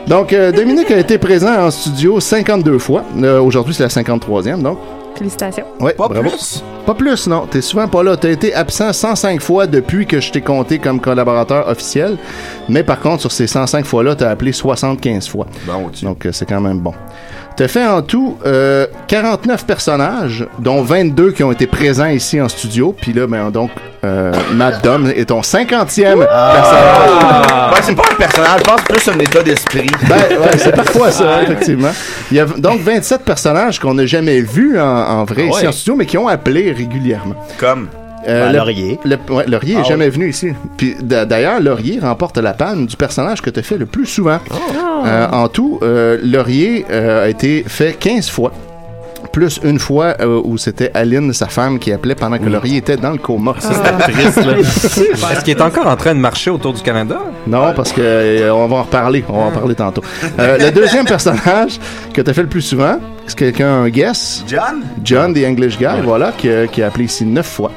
Donc, euh, Dominique a été présent en studio 52 fois. Euh, Aujourd'hui, c'est la 53e, donc. Félicitations. Ouais, pas plus? Pas plus, non. T'es souvent pas là. T'as été absent 105 fois depuis que je t'ai compté comme collaborateur officiel. Mais par contre, sur ces 105 fois-là, t'as appelé 75 fois. Donc, euh, c'est quand même bon. T'as fait en tout euh, 49 personnages, dont 22 qui ont été présents ici en studio. Puis là, ben, donc, euh, Matt Dom est ton 50e personnage. Ben, c'est pas un personnage, je pense plus un état d'esprit. Ben, ouais, c'est parfois ça, effectivement. Il y a donc 27 personnages qu'on n'a jamais vus en, en vrai ici Ouais. en studio, mais qui ont appelé régulièrement. Comme? Euh, Ben, le- Laurier. le- ouais, Laurier Ah est jamais venu ici. Puis d'ailleurs, Laurier remporte la palme du personnage que tu as fait le plus souvent. Euh, en tout, euh, Laurier euh, a été fait 15 fois. Plus une fois euh, où c'était Aline, sa femme, qui appelait pendant que Laurier était dans le coma. Ça, triste, là. Est-ce qu'il est encore en train de marcher autour du Canada? Non, parce que euh, on va en reparler. On va en parler tantôt. Euh, le deuxième personnage que tu as fait le plus souvent, c'est quelqu'un un guess? John? John, the English Guy, voilà, qui, a- qui a appelé ici neuf fois.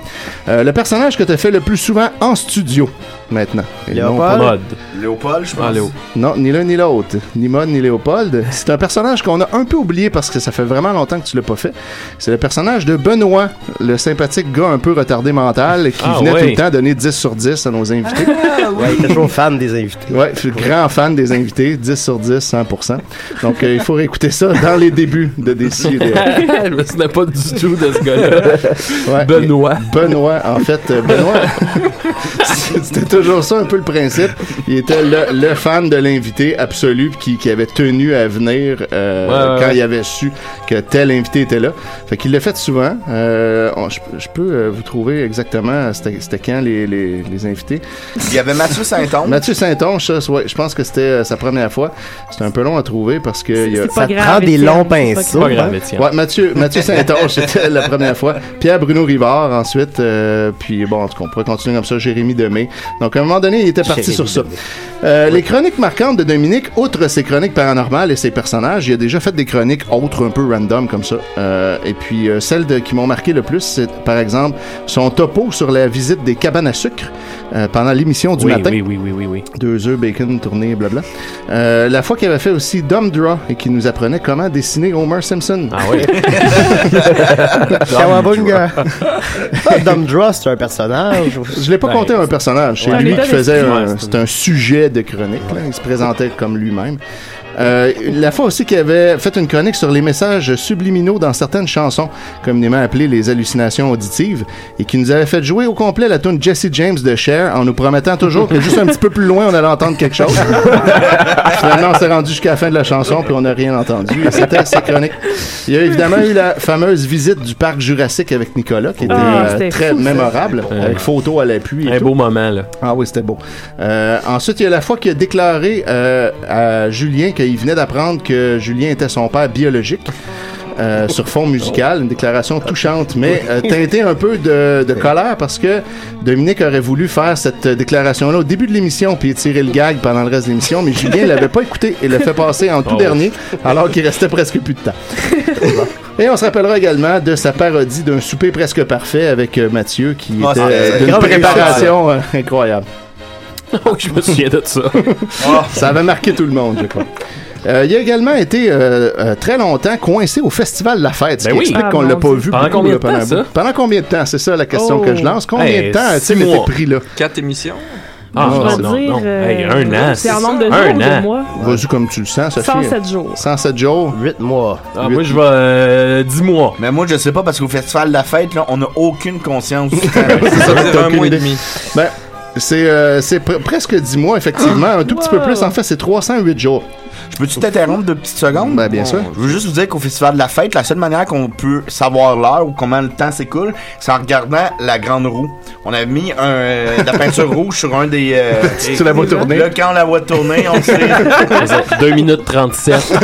Euh, le personnage que tu as fait le plus souvent en studio, maintenant. Et non pas- Léopold? Léopold, je pense. Non, ni l'un ni l'autre. Ni Mode ni Léopold. C'est un personnage qu'on a un peu oublié parce que ça fait vraiment longtemps que tu l'as pas fait. C'est le personnage de Benoît, le sympathique gars un peu retardé mental qui Ah, venait ouais. tout le temps donner 10 sur 10 à nos invités. ouais, il était toujours fan des invités. Ouais, je suis grand fan des invités, 10 sur 10, 100%. Donc, euh, il faut réécouter ça dans les débuts de Décider. Je me souviens pas du tout de ce gars-là. Benoît. Benoît, en fait, euh, Benoît, c'était toujours ça un peu le principe. Il était le, le fan de l'invité absolu qui, qui avait tenu à venir euh, Ouais, ouais, quand ouais. il avait su que tel invité était là. Fait qu'il l'a fait souvent. Euh, on- je, je peux vous trouver exactement c'était quand les, les, les invités. Il y avait Mathieu Saint-Onge. Mathieu Saint-Onge, je pense que c'était sa première fois. C'était un peu long à trouver parce que il y a- Ça te grave, prend des longs pinceaux, Ouais, Pas grave, Étienne. Ouais, Mathieu, Mathieu Saint-Onge, c'était la première fois. Pierre Bruno Rivard, ensuite. euh, puis bon, en tout cas, on pourrait continuer comme ça. Jérémy Demé. Donc, à un moment donné, il était parti Jérémy sur ça. Euh, Les chroniques marquantes de Dominique, outre ses chroniques paranormales et ses personnages, il a déjà fait des chroniques autres un peu random comme ça. Euh, et puis, celles de- qui m'ont marqué le plus, c'est par exemple son topo sur la visite des cabanes à sucre euh, pendant l'émission du Oui, matin. oui, oui, oui, oui, oui. Deux œufs, bacon, tourné, blabla. Euh, la fois qu'il avait fait aussi Dumb Draw et qui nous apprenait comment dessiner Homer Simpson. Ah oui. Kawabunga. Dumb Draw, c'est un personnage. Je l'ai pas compté un personnage. C'est Ouais. lui qui faisait un, Ouais, un sujet de chronique. là. Il se présentait comme lui-même. Euh, la fois aussi qu'il avait fait une chronique sur les messages subliminaux dans certaines chansons, communément appelées les hallucinations auditives, et qui nous avait fait jouer au complet la tune Jesse James de Cher en nous promettant toujours que juste un petit peu plus loin on allait entendre quelque chose. Finalement, on s'est rendu jusqu'à la fin de la chanson puis on n'a rien entendu. C'était sa chronique. Il y a évidemment eu la fameuse visite du parc Jurassique avec Nicolas, qui était Ah, euh, très fou, mémorable, Ouais. avec photo à l'appui. Un tout. beau moment, là. Ah oui, c'était beau. Euh, ensuite, il y a la fois qu'il a déclaré euh, à Julien qu'il venait d'apprendre que Julien était son père biologique. euh, sur fond musical, une déclaration touchante, mais euh, teintée un peu de, de colère parce que Dominique aurait voulu faire cette déclaration-là au début de l'émission puis tirer le gag pendant le reste de l'émission, mais Julien l'avait pas écouté et l'a fait passer en tout Oh. dernier alors qu'il restait presque plus de temps. Et on se rappellera également de sa parodie d'un souper presque parfait avec euh, Mathieu qui Ah, était d'une préparation euh, incroyable. oui, je me souviens de ça. Ça avait marqué tout le monde, je crois. Euh, il a également été euh, euh, très longtemps coincé au Festival La Fête, ce Ben qui oui. explique Ah, qu'on mon l'a pas vu Pendant beaucoup, combien là, de temps, pendant ça? bout. Pendant combien de temps? C'est ça la question Oh. que je lance? Combien Hey, de temps a-t-il été pris là? Quatre émissions? Ah, Je non, dire, non. Hey, un an. c'est en nombre de Un jours ou de an. mois? Vas-y comme tu le sens, Sophie. 107 jours. 107 jours? 8 mois. Ah, moi, je vais euh, 10 mois. Mais moi, je sais pas parce qu'au Festival de la Fête, là, on n'a aucune conscience du temps. C'est ça, t'as un mois et demi. Ben, c'est euh, presque 10 mois, effectivement. Un tout petit peu plus. En fait, c'est 308 jours. Je peux-tu t'interrompre deux petites secondes? Ben, bien sûr. Je veux juste vous dire qu'au Festival de la Fête, la seule manière qu'on peut savoir l'heure ou comment le temps s'écoule, c'est en regardant la grande roue. On a mis un, euh, de la peinture rouge sur un des... euh, Tu la vois tourner? Là, quand on la voit tourner, on sait... 2 minutes 37.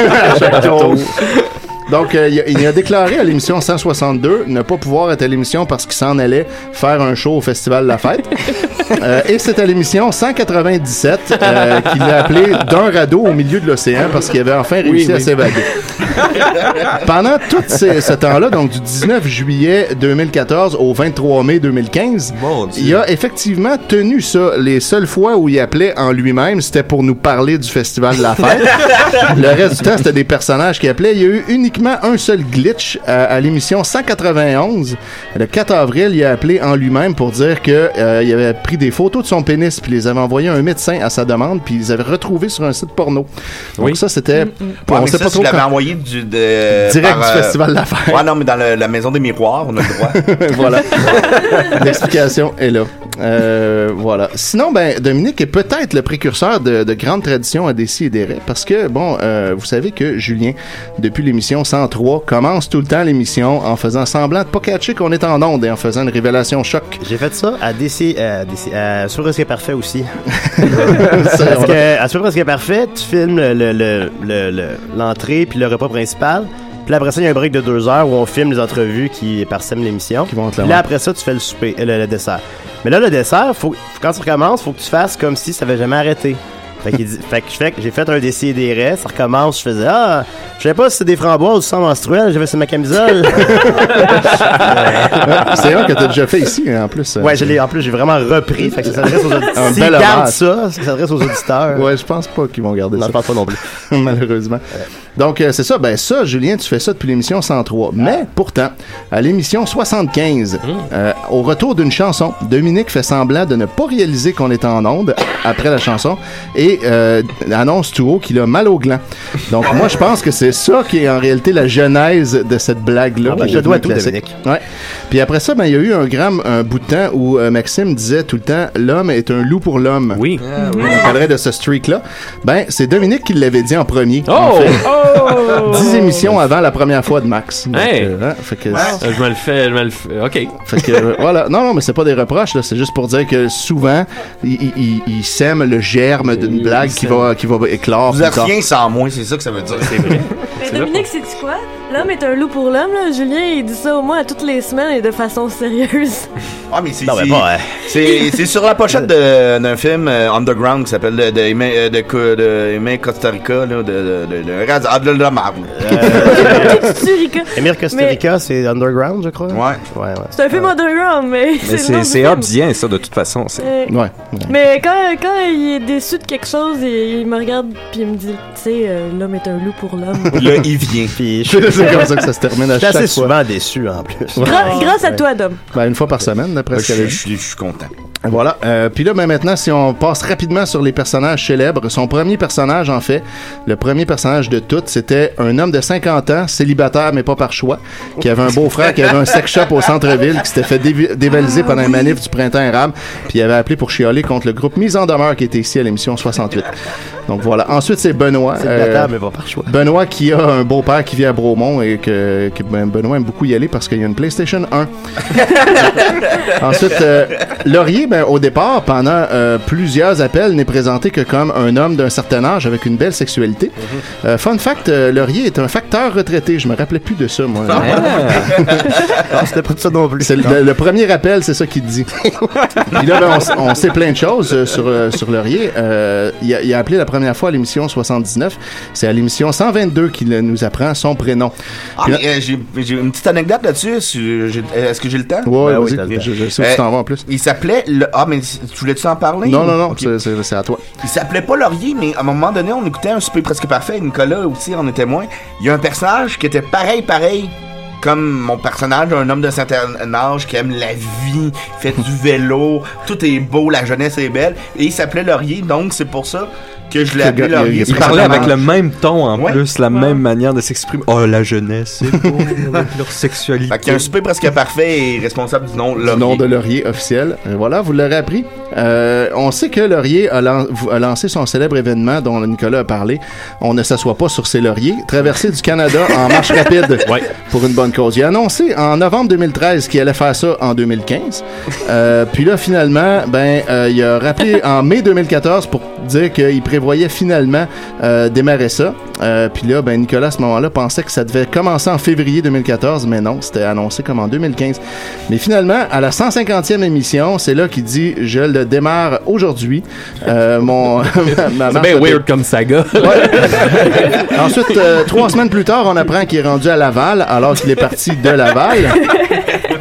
Donc, euh, il, a, il a déclaré à l'émission 162 ne pas pouvoir être à l'émission parce qu'il s'en allait faire un show au Festival La Fête. Euh, et c'est à l'émission 197 euh, qu'il a appelé d'un radeau au milieu de l'océan parce qu'il avait enfin réussi Oui, à s'évader. Pendant tout ces- ce temps-là, donc du 19 juillet 2014 au 23 mai 2015, il a effectivement tenu ça. Les seules fois où il appelait en lui-même, c'était pour nous parler du festival de la fête. Le reste du temps, c'était des personnages qui appelaient. Il y a eu uniquement un seul glitch à, à l'émission 191. Le 4 avril, il a appelé en lui-même pour dire que euh, il avait pris des photos de son pénis puis les avait envoyées à un médecin à sa demande puis ils avaient retrouvé sur un site porno. Donc ça, c'était... Ouais, on sait ça, pas tu trop l'avais quand- envoyé du, de, Direct par, du Festival de la Fête. Ouais, non, mais dans le- la maison des miroirs, on a le droit. voilà. L'explication est là. Euh, voilà. Sinon, ben, Dominique est peut-être le précurseur de, de grandes traditions à Dessy et Desraies parce que, bon, euh, vous savez que Julien, depuis l'émission 103, commence tout le temps l'émission en faisant semblant de pas catcher qu'on est en onde et en faisant une révélation choc. J'ai fait ça à DC, euh, DC à Sur Presque Parfait aussi. Parce que à Sur Presque Parfait, tu filmes le- le- le- le- le- l'entrée puis le repas principal. Puis après ça, il y a un break de deux heures où on filme les entrevues qui parsèment l'émission. Puis après ça, tu fais le souper, euh, le, le dessert. Mais là, le dessert, faut, quand tu recommences, faut que tu fasses comme si ça avait jamais arrêté. Fait, qu'il dit- fait que je fais- j'ai fait un décis des restes, ça recommence, je faisais Ah, je savais pas si c'était des framboises ou du sang menstruel, j'avais sur ma camisole. C'est un que t'as déjà fait ici, hein, en plus. Ouais, je l'ai, en plus, j'ai vraiment repris. Fait que ça s'adresse aux Un auditeurs. Bel hommage. ça, ça s'adresse aux auditeurs. Ouais, je pense pas qu'ils vont garder Non, ça. je pense pas non plus. Malheureusement. Donc, euh, c'est ça. Ben, ça, Julien, tu fais ça depuis l'émission 103. Mais, pourtant, à l'émission 75, euh, au retour d'une chanson, Dominique fait semblant de ne pas réaliser qu'on est en onde après la chanson et euh, annonce tout haut qu'il a mal au gland. Donc, moi, je pense que c'est ça qui est en réalité la genèse de cette blague-là. Ah ben, je dois tout, classique. Dominique. Ouais. Puis après ça, ben, il y a eu un gramme, un bout de temps où euh, Maxime disait tout le temps l'homme est un loup pour l'homme. Oui. On parlerait de ce streak-là. Ben, c'est Dominique qui l'avait dit en premier. Oh! en fait. Oh! Dix émissions avant la première fois de Max. Donc, Hey! euh, hein, fait que, je me le fais, je me le fais. OK. fait que, euh, voilà. Non, non, mais c'est pas des reproches, là. C'est juste pour dire que souvent, il, il- il- il sème le germe d'une blague qui va, qui va éclore. Vous plus êtes tard. rien sans moi, c'est ça que ça veut dire. C'est vrai. Mais Dominique, c'est quoi? L'homme est un loup pour l'homme, là. Julien, il dit ça au moins à toutes les semaines et de façon sérieuse. Ah, mais c'est Non, mais c'est- pas, hein. c'est c'est sur la pochette d'un film euh, underground qui s'appelle de, de, euh, de, de Costa Rica, là, de, de, de, ah. Emir Costa Mais- Rica, c'est Underground, je crois. Ouais. Ouais, ouais. C'est un film underground, mais, Mais c'est obsien, ça, de toute façon. c'est- Euh, Ouais. Mais quand, quand il est déçu de quelque chose, il, il me regarde puis il me dit, tu sais, euh, l'homme est un loup pour l'homme. Là, il vient. Puis je c'est comme ça que ça se termine à je suis chaque assez fois. souvent déçu en plus. Grâce à toi, Dom. Ben, une fois par semaine, d'après ce qu'elle a suis dit. je suis content. Voilà. Euh, Puis là, ben maintenant, si on passe rapidement sur les personnages célèbres, son premier personnage, en fait, le premier personnage de toutes, c'était un homme de 50 ans, célibataire mais pas par choix, qui avait un beau-frère qui avait un sex shop au centre-ville, qui s'était fait dévaliser pendant un manif du printemps arabe, puis il avait appelé pour chialer contre le groupe Mise en demeure qui était ici à l'émission 68. Donc voilà. Ensuite, c'est Benoît. Célibataire, Euh, mais pas par choix. Benoît qui a un beau-père qui vit à Bromont et que, que ben, Benoît aime beaucoup y aller parce qu'il y a une PlayStation 1. Ensuite, euh, Laurier, ben, au départ, pendant euh, plusieurs appels, n'est présenté que comme un homme d'un certain âge avec une belle sexualité. Euh, fun fact, euh, Laurier est un facteur retraité. Je me rappelais plus de ça, moi. Ah, c'était pas de ça non plus. C'est le, le premier appel, c'est ça qu'il dit. Puis là, ben, on, sait plein de choses euh, sur, euh, sur Laurier. Euh, il, a, il a appelé la première fois à l'émission 79. C'est à l'émission 122 qu'il nous apprend son prénom. Ah, euh, j'ai une petite anecdote là-dessus. Est-ce que j'ai le temps? Ouais, Ben oui, je, je sais où tu t'en vas en plus. Il s'appelait. Le- Ah, mais tu voulais-tu en parler? Non, non, non, c'est à toi. Il s'appelait pas Laurier, mais à un moment donné, on écoutait un super presque parfait. Nicolas aussi en est témoin. Il y a un personnage qui était pareil, pareil. Comme mon personnage, un homme d'un certain âge qui aime la vie, fait du vélo, tout est beau, la jeunesse est belle. Et il s'appelait Laurier, donc c'est pour ça que je l'ai appelé gars, Laurier. Il parlait avec le même ton en Ouais. plus, la même manière de s'exprimer. Oh, la jeunesse, c'est beau, leur sexualité. Fait qu'il y a un super presque parfait et responsable du nom Laurier. Du nom de Laurier officiel. Euh, voilà, vous l'aurez appris. Euh, on sait que Laurier a, lan- a lancé son célèbre événement dont Nicolas a parlé. On ne s'assoit pas sur ses lauriers. Traversée du Canada en marche rapide pour une bonne cause. Il a annoncé en novembre 2013 qu'il allait faire ça en 2015. Euh, puis là, finalement, ben, euh, il a rappelé en mai 2014 pour dire qu'il prévoyait finalement euh, démarrer ça. Euh, Puis là, ben, Nicolas, à ce moment-là, pensait que ça devait commencer en février 2014, mais non, c'était annoncé comme en 2015. Mais finalement, à la 150e émission, c'est là qu'il dit « Je le démarre aujourd'hui. Euh, mon ma- ma C'est bien weird comme saga. Ensuite, euh, trois semaines plus tard, on apprend qu'il est rendu à Laval, alors qu'il est parti de Laval.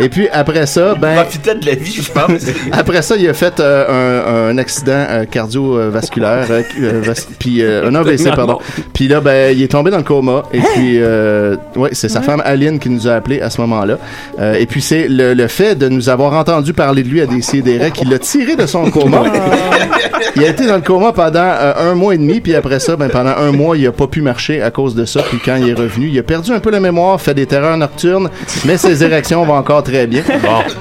Et puis après ça, ben. profitait de la vie, je pense. Après ça, il a fait euh, un, un accident euh, cardiovasculaire, euh, vas- puis euh, un AVC, pardon. Puis là, ben, il est tombé dans le coma. Et puis, euh, ouais, c'est sa femme Aline qui nous a appelé à ce moment-là. Euh, et puis c'est le, le fait de nous avoir entendu parler de lui à des CDR qui l'a tiré de son coma. il a été dans le coma pendant euh, un mois et demi, puis après ça, ben, pendant un mois, il a pas pu marcher à cause de ça. Puis quand il est revenu, il a perdu un peu la mémoire, fait des terreurs nocturnes, mais ses érections vont encore très bien.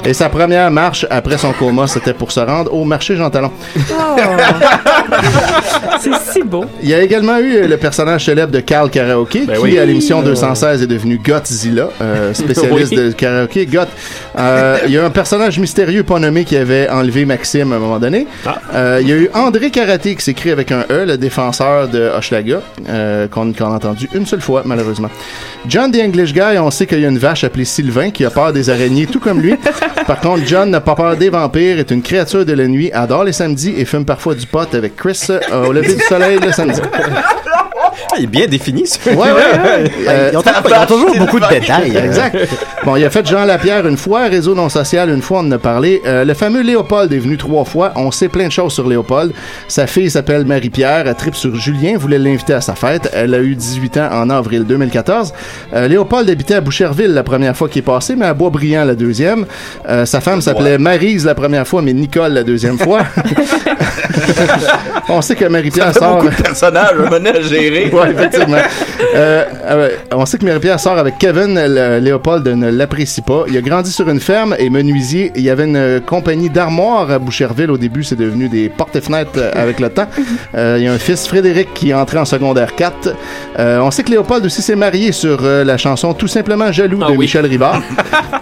Et sa première marche après son coma, c'était pour se rendre au marché Jean Talon. C'est si beau. Il y a également eu le personnage célèbre de Carl Karaoke, qui oui. à l'émission 216 est devenu Godzilla, euh, spécialiste Oui. de karaoké. Goth. Euh, il y a un personnage mystérieux pas nommé qui avait enlevé Maxime à un moment donné. Euh, il y a eu André Karaté qui s'écrit avec un E, le défenseur de Hochelaga, euh, qu'on qu'on a entendu une seule fois malheureusement. John the English Guy, on sait qu'il y a une vache appelée Sylvain qui a peur des araignées tout comme lui. Par contre, John n'a pas peur des vampires, est une créature de la nuit, adore les samedis et fume parfois du pot avec Chris euh, au lever du soleil le samedi. Il est bien défini, ça. Ouais, ouais. Euh, Ils ont, ils ont toujours beaucoup de détails. Exact. Bon, il a fait Jean Lapierre une fois, réseau non social une fois, on en a parlé. Euh, le fameux Léopold est venu trois fois. On sait plein de choses sur Léopold. Sa fille s'appelle Marie-Pierre, elle tripe sur Julien, voulait l'inviter à sa fête. Elle a eu 18 ans en avril 2014. Euh, Léopold habitait à Boucherville la première fois qu'il est passé, mais à Boisbriand la deuxième. Euh, sa femme s'appelait Marise la première fois, mais Nicole la deuxième fois. on sait que Marie-Pierre sort... beaucoup de personnages à gérer. Ouais, effectivement. Euh, euh, on sait que Marie-Pierre sort avec Kevin. Le- Léopold ne l'apprécie pas. Il a grandi sur une ferme et menuisier. Il y avait une euh, compagnie d'armoires à Boucherville. Au début, c'est devenu des portes et fenêtres euh, avec le temps. Euh, il y a un fils, Frédéric, qui est entré en secondaire 4. Euh, on sait que Léopold aussi s'est marié sur euh, la chanson Tout simplement jaloux de Michel Rivard.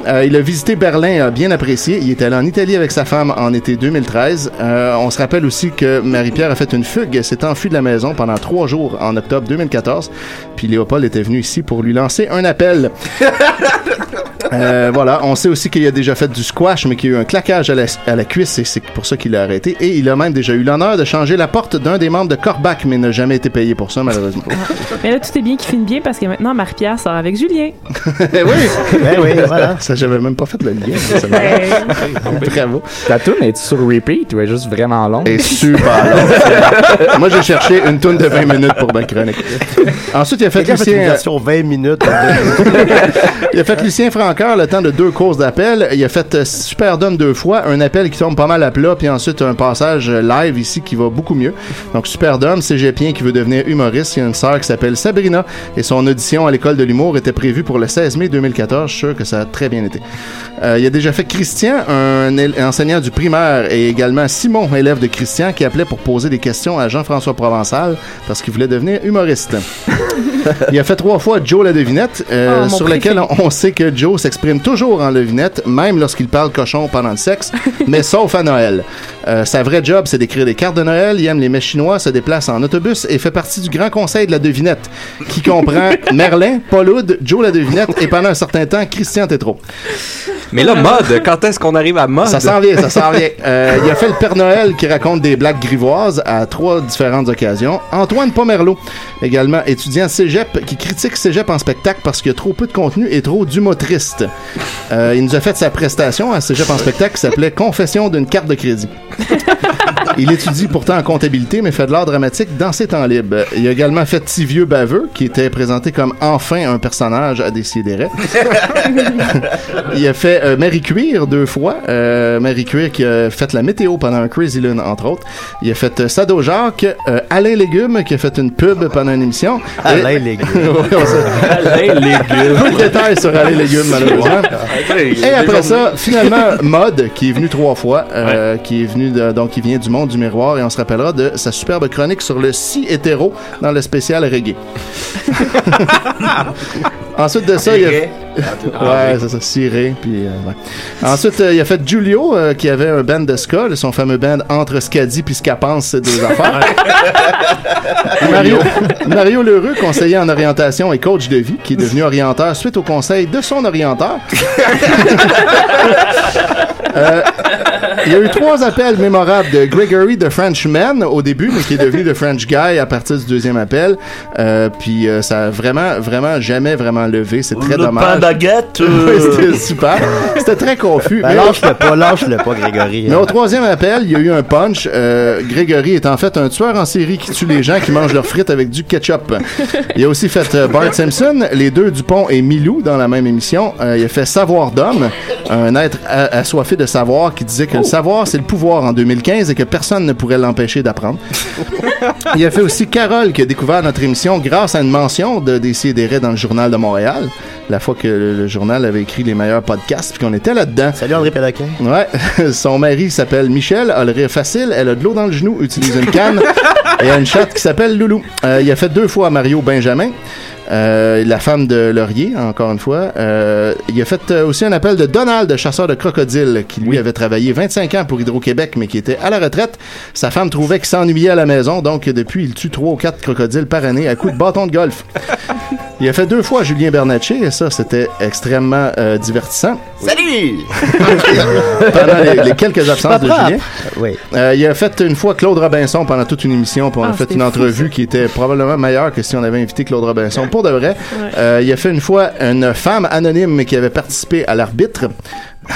Euh, il a visité Berlin, a bien apprécié. Il est allé en Italie avec sa femme en été 2013. Euh, on se rappelle aussi que Marie-Pierre a fait une fugue, s'est enfuie de la maison pendant trois jours en octobre 2014. Puis Léopold était venu ici pour lui lancer un appel. Euh, voilà, on sait aussi qu'il a déjà fait du squash, mais qu'il y a eu un claquage à la, à la cuisse et c'est pour ça qu'il a arrêté. Et il a même déjà eu l'honneur de changer la porte d'un des membres de Corbac, mais n'a jamais été payé pour ça, malheureusement. Mais là, tout est bien qui finit bien parce que maintenant, Marie-Pierre sort avec Julien. Eh oui! Ben oui, voilà. Ça, j'avais même pas fait le lien. mais. Bravo. Ta tune est sur repeat ou est juste vraiment longue? Et super long. Moi, j'ai cherché une tourne de 20 minutes pour ma chronique. Ensuite, il a fait Quelqu'un a fait une Lucien... version 20 minutes. il a fait Lucien Le temps de deux courses d'appel. Il a fait euh, Superdome deux fois, un appel qui tombe pas mal à plat, puis ensuite un passage euh, live ici qui va beaucoup mieux. Donc Superdome, cégepien qui veut devenir humoriste. Il y a une sœur qui s'appelle Sabrina et son audition à l'école de l'humour était prévue pour le 16 mai 2014. Je suis sûr que ça a très bien été. Euh, il a déjà fait Christian, un enseignant du primaire, et également Simon, élève de Christian, qui appelait pour poser des questions à Jean-François Provençal parce qu'il voulait devenir humoriste. il a fait trois fois Joe la devinette, euh, Oh, sur lequel on sait que Joe s'exprime toujours en devinette, même lorsqu'il parle cochon pendant le sexe, mais sauf à Noël. Euh, sa vraie job, c'est d'écrire des cartes de Noël. Il aime les mets chinois, se déplace en autobus et fait partie du grand conseil de la devinette, qui comprend Merlin, Paul Oud, Joe la devinette et pendant un certain temps, Christian Tétrault. Mais là, mode, quand est-ce qu'on arrive à mode? Ça s'en vient, ça s'en vient. Euh, il a fait le Père Noël qui raconte des blagues grivoises à trois différentes occasions. Antoine Pomerleau, également étudiant cégep, qui critique cégep en spectacle parce qu'il y a trop peu de contenu et trop d'humour triste. Euh, il nous a fait sa prestation à cégep en spectacle qui s'appelait Confession d'une carte de crédit. Il étudie pourtant en comptabilité, mais fait de l'art dramatique dans ses temps libres. Il a également fait Petit Vieux Baveux, qui était présenté comme enfin un personnage à décider. Il a fait euh, Marie Cuir deux fois. Euh, Marie Cuir qui a fait la météo pendant un Crazy Lune, entre autres. Il a fait euh, Sado Jacques, euh, Alain Légumes qui a fait une pub pendant une émission. Alain Et- Légumes. Oui, on sait. Alain Légumes. Peu de détails sur Alain Légumes, malheureusement. Hey, Et après ça, finalement, Mode, qui est venu trois fois, euh, qui est venu de- donc qui vient du monde du miroir, et on se rappellera de sa superbe chronique sur le si hétéro dans le spécial reggae. Ensuite de ça, il a... Ciré. ouais, c'est ça, ciré. Puis, euh, ouais. Ensuite, euh, il a fait Giulio, euh, qui avait un band de ska, là, son fameux band entre Scadi puis Scapance, c'est deux affaires. Mario, Mario Lheureux, conseiller en orientation et coach de vie, qui est devenu orienteur suite au conseil de son orienteur. Euh, il y a eu trois appels mémorables de Gregory the Frenchman au début, mais qui est devenu The French Guy à partir du deuxième appel. Puis ça a vraiment, vraiment jamais vraiment C'est très Le dommage. pain baguette, euh. Oui, C'était super. C'était très confus. Ben, lâche-le pas, lâche-le pas, Grégory. mais au troisième appel, il y a eu un punch. Euh, Grégory est en fait un tueur en série qui tue les gens qui mangent leurs frites avec du ketchup. Il a aussi fait euh, Bart Simpson, les deux Dupont et Milou dans la même émission. Euh, il a fait Savoir d'homme, un être assoiffé de savoir qui disait que le savoir c'est le pouvoir en 2015 et que personne ne pourrait l'empêcher d'apprendre. Il a fait aussi Carole qui a découvert notre émission grâce à une mention de Décideret dans le journal de Montréal, la fois que le, le journal avait écrit les meilleurs podcasts puis qu'on était là-dedans. Salut André Péloquin. Ouais, son mari s'appelle Michel, a le rire facile, elle a de l'eau dans le genou, utilise une canne et a une chatte qui s'appelle Loulou. Euh, il a fait deux fois Mario Benjamin. Euh, la femme de Laurier, encore une fois. Euh, il a fait euh, aussi un appel de Donald, de chasseur de crocodiles, qui lui avait travaillé 25 ans pour Hydro-Québec, mais qui était à la retraite. Sa femme trouvait qu'il s'ennuyait à la maison, donc depuis, il tue trois ou quatre crocodiles par année à coups de bâton de golf. Il a fait deux fois Julien Bernatchez, et ça, c'était extrêmement euh, divertissant. Salut! pendant les, les quelques absences de. Julien. Oui. Euh, il a fait une fois Claude Robinson pendant toute une émission, puis on a Ah, fait une fou, entrevue qui était probablement meilleure que si on avait invité Claude Robinson pour de vrai. Ouais. Euh, il a fait une fois une femme anonyme qui avait participé à l'arbitre.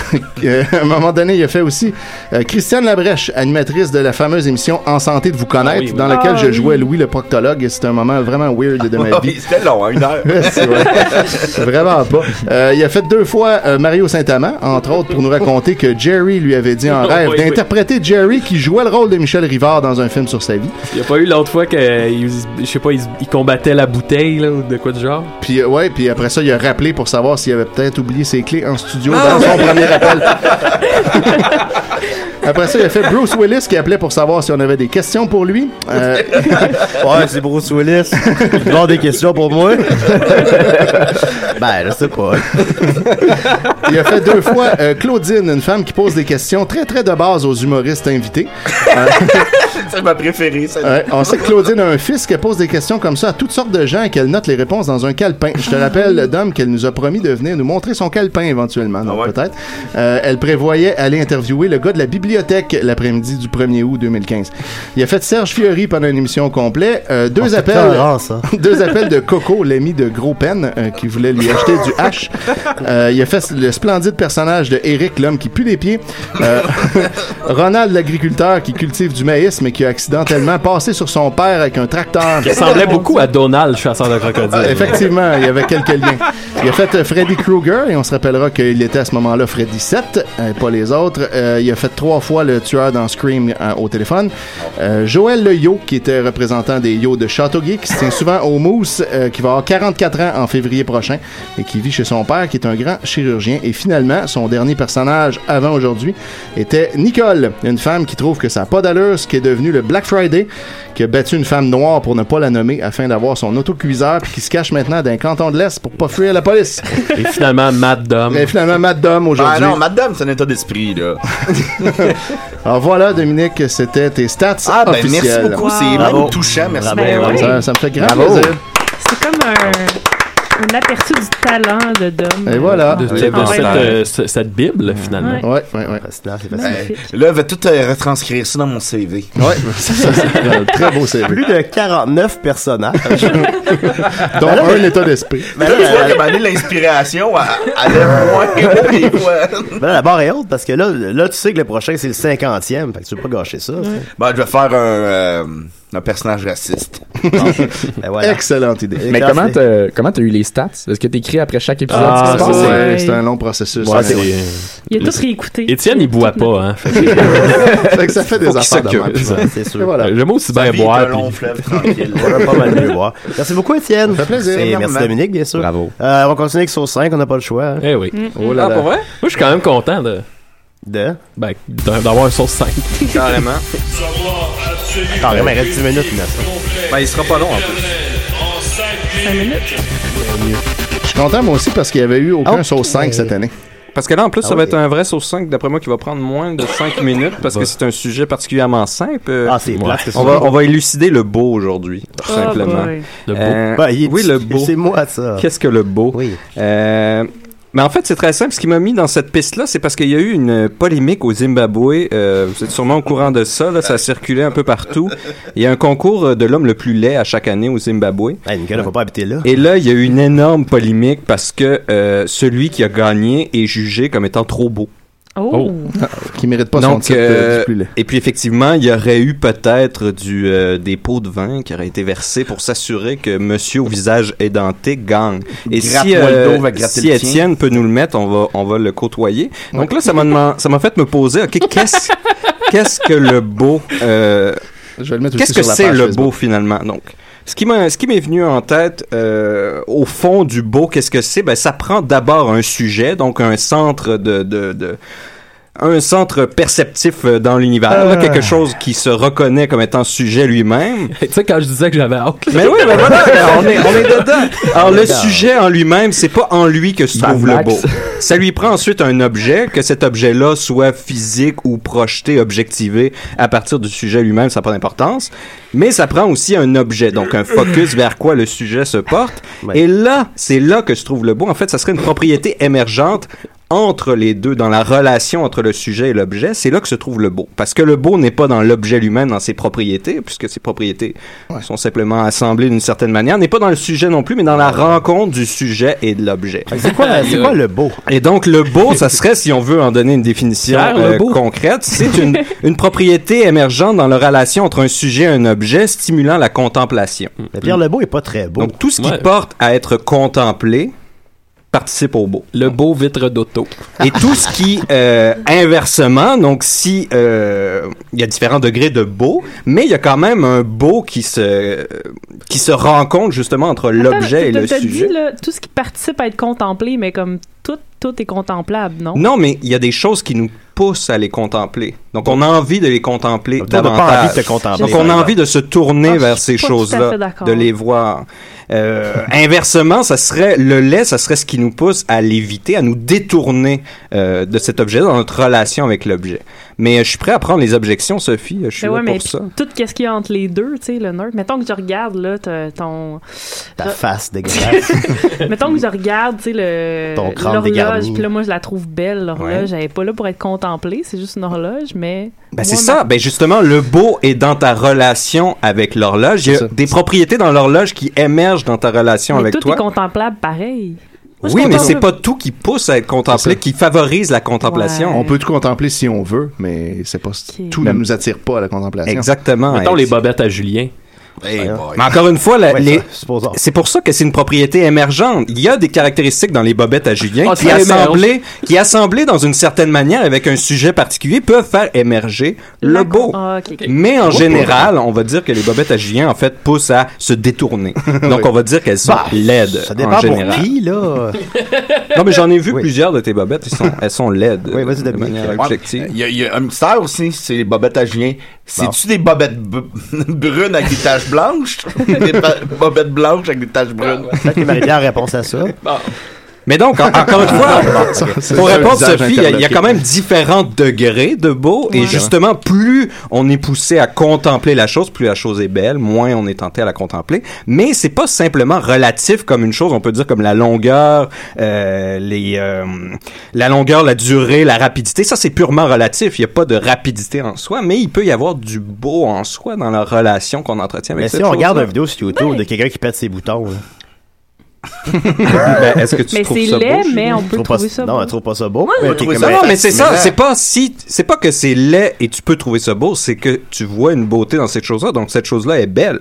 À un moment donné, il a fait aussi euh, Christiane Labrèche, animatrice de la fameuse émission En santé de vous connaître, Ah oui, oui. dans laquelle Ah je oui. jouais Louis le proctologue. et C'était un moment vraiment weird de ma vie. C'était long, hein, une heure. Vrai. Vraiment pas. Euh, il a fait deux fois euh, Mario Saint-Amand, entre autres, pour nous raconter que Jerry lui avait dit en rêve Oui, oui. d'interpréter Jerry qui jouait le rôle de Michel Rivard dans un film sur sa vie. Il y a pas eu l'autre fois que, je sais pas, il, il combattait la bouteille, là, ou de quoi du genre? Puis euh, ouais, puis après ça, il a rappelé pour savoir s'il avait peut-être oublié ses clés en studio dans son premier appel. Après ça, il a fait Bruce Willis qui appelait pour savoir si on avait des questions pour lui. Euh, Ouais, c'est Bruce Willis. As des questions pour moi? ben, je sais pas. il a fait deux fois euh, Claudine, une femme qui pose des questions très très de base aux humoristes invités. Euh, C'est ma préférée, ça. Ouais, on sait que Claudine a un fils qui pose des questions comme ça à toutes sortes de gens et qu'elle note les réponses dans un calepin. Je te rappelle, Dom, qu'elle nous a promis de venir nous montrer son calepin éventuellement, donc Ah ouais? peut-être. Euh, elle prévoyait aller interviewer le gars de la bibliothèque l'après-midi du 1er août 2015. Il a fait Serge Fiori pendant une émission complète. Euh, deux Oh, appels. ça. deux appels de Coco, l'ami de Gros Pen, euh, qui voulait lui acheter du H. Euh, il a fait le splendide personnage de Eric, l'homme qui pue des pieds. Euh, Ronald, l'agriculteur qui cultive du maïs, mais qui a accidentellement passé sur son père avec un tracteur. Il ressemblait beaucoup à Donald, chasseur de crocodiles. Ah, Effectivement, il y avait quelques liens. Il a fait Freddy Krueger, et on se rappellera qu'il était à ce moment-là Freddy 7, euh, pas les autres. Euh, il a fait trois fois le tueur dans Scream euh, au téléphone. Euh, Joël Le Yo, qui était représentant des Yo de Châteauguay, qui se tient souvent au Mousse, euh, qui va avoir 44 ans en février prochain, et qui vit chez son père, qui est un grand chirurgien. Et finalement, son dernier personnage avant aujourd'hui était Nicole, une femme qui trouve que ça n'a pas d'allure, ce qui est devenu le Black Friday, qui a battu une femme noire pour ne pas la nommer afin d'avoir son autocuiseur, puis qui se cache maintenant d'un canton de l'Est pour pas fuir la police. Et finalement, Matt Dom. Et finalement, Matt Dom aujourd'hui. Ah non, madame, c'est un état d'esprit, là. Alors voilà, Dominique, c'était tes stats Ah, ben, officielles. merci beaucoup. C'est Bravo. même touchant. Merci beaucoup. Ça, ça me fait grand plaisir. C'est comme un, un aperçu du talent de Dom. Et voilà. De, cette, euh, ce- cette Bible, finalement. Ouais. Ouais, ouais. Fascinant, c'est fascinant. Magnifique. Là, je vais tout euh, retranscrire ça dans mon CV. Ouais, ça, ça, c'est un très beau CV. Plus de 49 personnages. Donc, un état d'esprit. Mais Là, tu vois ben, l'inspiration, elle elle moins haut des fois. ben là, la barre est haute parce que là, là, tu sais que le prochain, c'est le 50e. Fait que tu veux pas gâcher ça. Ben, je vais faire un, euh, un personnage raciste. Ben voilà. Excellente idée. Mais comment t'as, comment t'as eu les stats? Est-ce que t'écris après chaque épisode Ah, ce qui se Ça, passe? c'est Ouais. c'est un long processus. Ouais, Ouais, c'est- Il a tout réécouté. Étienne, il boit pas, hein. Fait que- ça fait des Faut affaires de s'occupe. même. Ça, c'est sûr. Voilà. J'aime aussi bien boire. un puis- long fleuve tranquille. On va pas mal mieux. Merci beaucoup, Étienne. Ça fait plaisir. Et merci. Dominique, bien sûr. Bravo. Euh, on va continuer avec Sauce 5, on n'a pas le choix. hein. Eh oui. Oh là Ah, là. pour vrai? Moi, je suis quand même content de, De? ben, d'a- d'avoir un sauce 5. Carrément. Attends, mais reste 10 minutes, Inès. Ben, il sera pas long en plus. 5 minutes. Je suis content, moi aussi, parce qu'il n'y avait eu aucun Oh. sauce 5 cette année. Parce que là, en plus, Ah ça va oui. être un vrai sauce 5, d'après moi, qui va prendre moins de 5 minutes, parce que c'est un sujet particulièrement simple. Euh, Ah, c'est c'est on, va, on va élucider le beau aujourd'hui, tout Ah, simplement. boy. Le beau. Ben, il est- oui, le beau. c'est moi, ça. Qu'est-ce que le beau? Euh, mais en fait, c'est très simple. Ce qui m'a mis dans cette piste-là, c'est parce qu'il y a eu une polémique au Zimbabwe. Euh, vous êtes sûrement au courant de ça. Là, ça a circulé un peu partout. Il y a un concours euh, de l'homme le plus laid à chaque année au Zimbabwe. Hey, Nicolas, faut pas habiter là. Et là, il y a eu une énorme polémique parce que euh, celui qui a gagné est jugé comme étant trop beau. Oh! Qui mérite pas son Donc, titre euh, euh, du plus laid. et puis effectivement, il y aurait eu peut-être du euh, des pots de vin qui auraient été versés pour s'assurer que Monsieur au visage édenté gagne. Et si, euh, dos, va gratter si le tien. Étienne peut nous le mettre, on va on va le côtoyer. Donc là, ça m'a ça m'a fait me poser, ok, qu'est-ce qu'est-ce que le beau euh, Je vais le mettre Qu'est-ce aussi que sur la c'est le beau finalement? Donc, ce qui m'est venu en tête, euh, au fond du beau, qu'est-ce que c'est? Ben, ça prend d'abord un sujet, donc un centre de, de, de un centre perceptif euh, dans l'univers, là, Ah. quelque chose qui se reconnaît comme étant sujet lui-même. tu sais, quand je disais que j'avais hâte. Mais oui, voilà, on est, on est dedans. Alors, le sujet en lui-même, c'est pas en lui que se trouve le beau. Ça lui prend ensuite un objet, que cet objet-là soit physique ou projeté, objectivé à partir du sujet lui-même, ça n'a pas d'importance. Mais ça prend aussi un objet, donc un focus vers quoi le sujet se porte. Et là, c'est là que se trouve le beau. En fait, ça serait une propriété émergente entre les deux, dans la relation entre le sujet et l'objet, c'est là que se trouve le beau. Parce que le beau n'est pas dans l'objet lui-même, dans ses propriétés, puisque ses propriétés sont simplement assemblées d'une certaine manière, n'est pas dans le sujet non plus, mais dans la rencontre du sujet et de l'objet. C'est quoi, c'est quoi le beau? Et donc, le beau, ça serait, si on veut en donner une définition euh, concrète, c'est une, une propriété émergente dans la relation entre un sujet et un objet, stimulant la contemplation. Mais Pierre Lebeau est pas très beau. Donc, tout ce qui Ouais. porte à être contemplé participe au beau. Le beau vitre d'auto. Et tout ce qui, euh, inversement, donc si euh, il y a différents degrés de beau, mais il y a quand même un beau qui se qui se rencontre justement entre l'objet et le sujet. dit, là, tout ce qui participe à être contemplé, mais comme tout, tout est contemplable, non? Non, mais il y a des choses qui nous poussent à les contempler. Donc, on a envie de les contempler Donc, davantage. envie de contempler, Donc, on a envie de se tourner Ah, vers ces choses-là, de les voir. Euh, inversement, ça serait le lait, ça serait ce qui nous pousse à l'éviter, à nous détourner euh, de cet objet dans notre relation avec l'objet. Mais euh, je suis prêt à prendre les objections, Sophie. Je suis Ben là ouais, mais pour ça. tout ce qu'il y a entre les deux, tu sais, le nerd. Mettons que je regarde, là, ton... Ta face dégueulasse. Mettons que je regarde, tu sais, le... Ton crâne l'horloge, puis là, moi, je la trouve belle, l'horloge. Ouais. Elle est pas là pour être contemplée, c'est juste une horloge, mais... Ben, c'est ça. Ben justement, le beau est dans ta relation avec l'horloge. Il y a des propriétés dans l'horloge qui émergent dans ta relation Mais avec tout toi. est contemplable pareil. Moi, Oui, mais c'est pas tout qui pousse à être contemplé, qui favorise la contemplation. On peut tout contempler si on veut, mais c'est pas tout ne nous attire pas à la contemplation. Exactement. Mettons les bobettes à Julien. Mais encore une fois, Ouais, les- c'est pour ça que c'est une propriété émergente. Il y a des caractéristiques dans les bobettes à Julien Ah, qui, assemblées, qui assemblées dans une certaine manière avec un sujet particulier peuvent faire émerger le beau. Ah. Mais en Oh, général, on va dire que les bobettes à Julien en fait poussent à se détourner. Donc Oui. on va dire qu'elles sont Bah, laides ça en dépend pour général. qui, là. Non mais j'en ai vu plusieurs de tes bobettes, elles sont, elles sont laides Oui, vas-y, de manière objective. Il y, a- il y a un mystère aussi, c'est les bobettes à Julien. C'est-tu des bobettes brunes avec des taches blanches? des bobettes blanches avec des taches brunes? Peut-être que Marie-Pierre répond à ça. Mais donc, en- encore une fois, pour répondre Sophie, il y, a- quand même différents degrés de beau. Et Ouais. justement, plus on est poussé à contempler la chose, plus la chose est belle, moins on est tenté à la contempler. Mais c'est pas simplement relatif comme une chose. On peut dire comme la longueur, euh, les, euh, la longueur, la durée, la rapidité. Ça, c'est purement relatif. Il n'y a pas de rapidité en soi, mais il peut y avoir du beau en soi dans la relation qu'on entretient avec Mais cette si on regarde une vidéo sur YouTube de quelqu'un qui pète ses boutons, là. Ben, est-ce que tu Mais trouves c'est ça laid, beau, mais Julien? on peut trouve pas- trouver ça non, beau. elle trouve pas ça beau. Mais ça Non, mais c'est ça, c'est pas si, c'est pas que c'est laid et tu peux trouver ça beau, c'est que tu vois une beauté dans cette chose-là, donc cette chose-là est belle.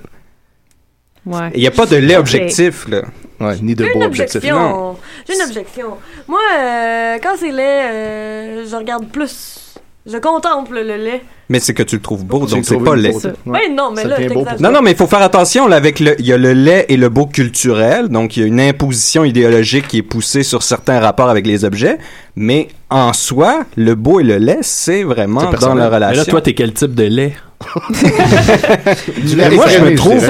Ouais. Il y a pas de lait objectif, là. Ouais, ni de J'ai beau une objectif. objection. J'ai une objection. Moi, euh, quand c'est laid, euh, je regarde plus. Je contemple le lait Mais c'est que tu le trouves beau, donc c'est pas beauté. Ouais, non, mais là. Non, non, mais il faut faire attention là, avec le, il y a le lait et le beau culturel, donc il y a une imposition idéologique qui est poussée sur certains rapports avec les objets, mais en soi, le beau et le lait, c'est vraiment dans la Mais relation. là, toi, t'es quel type de lait? Du lait moi, je me trouve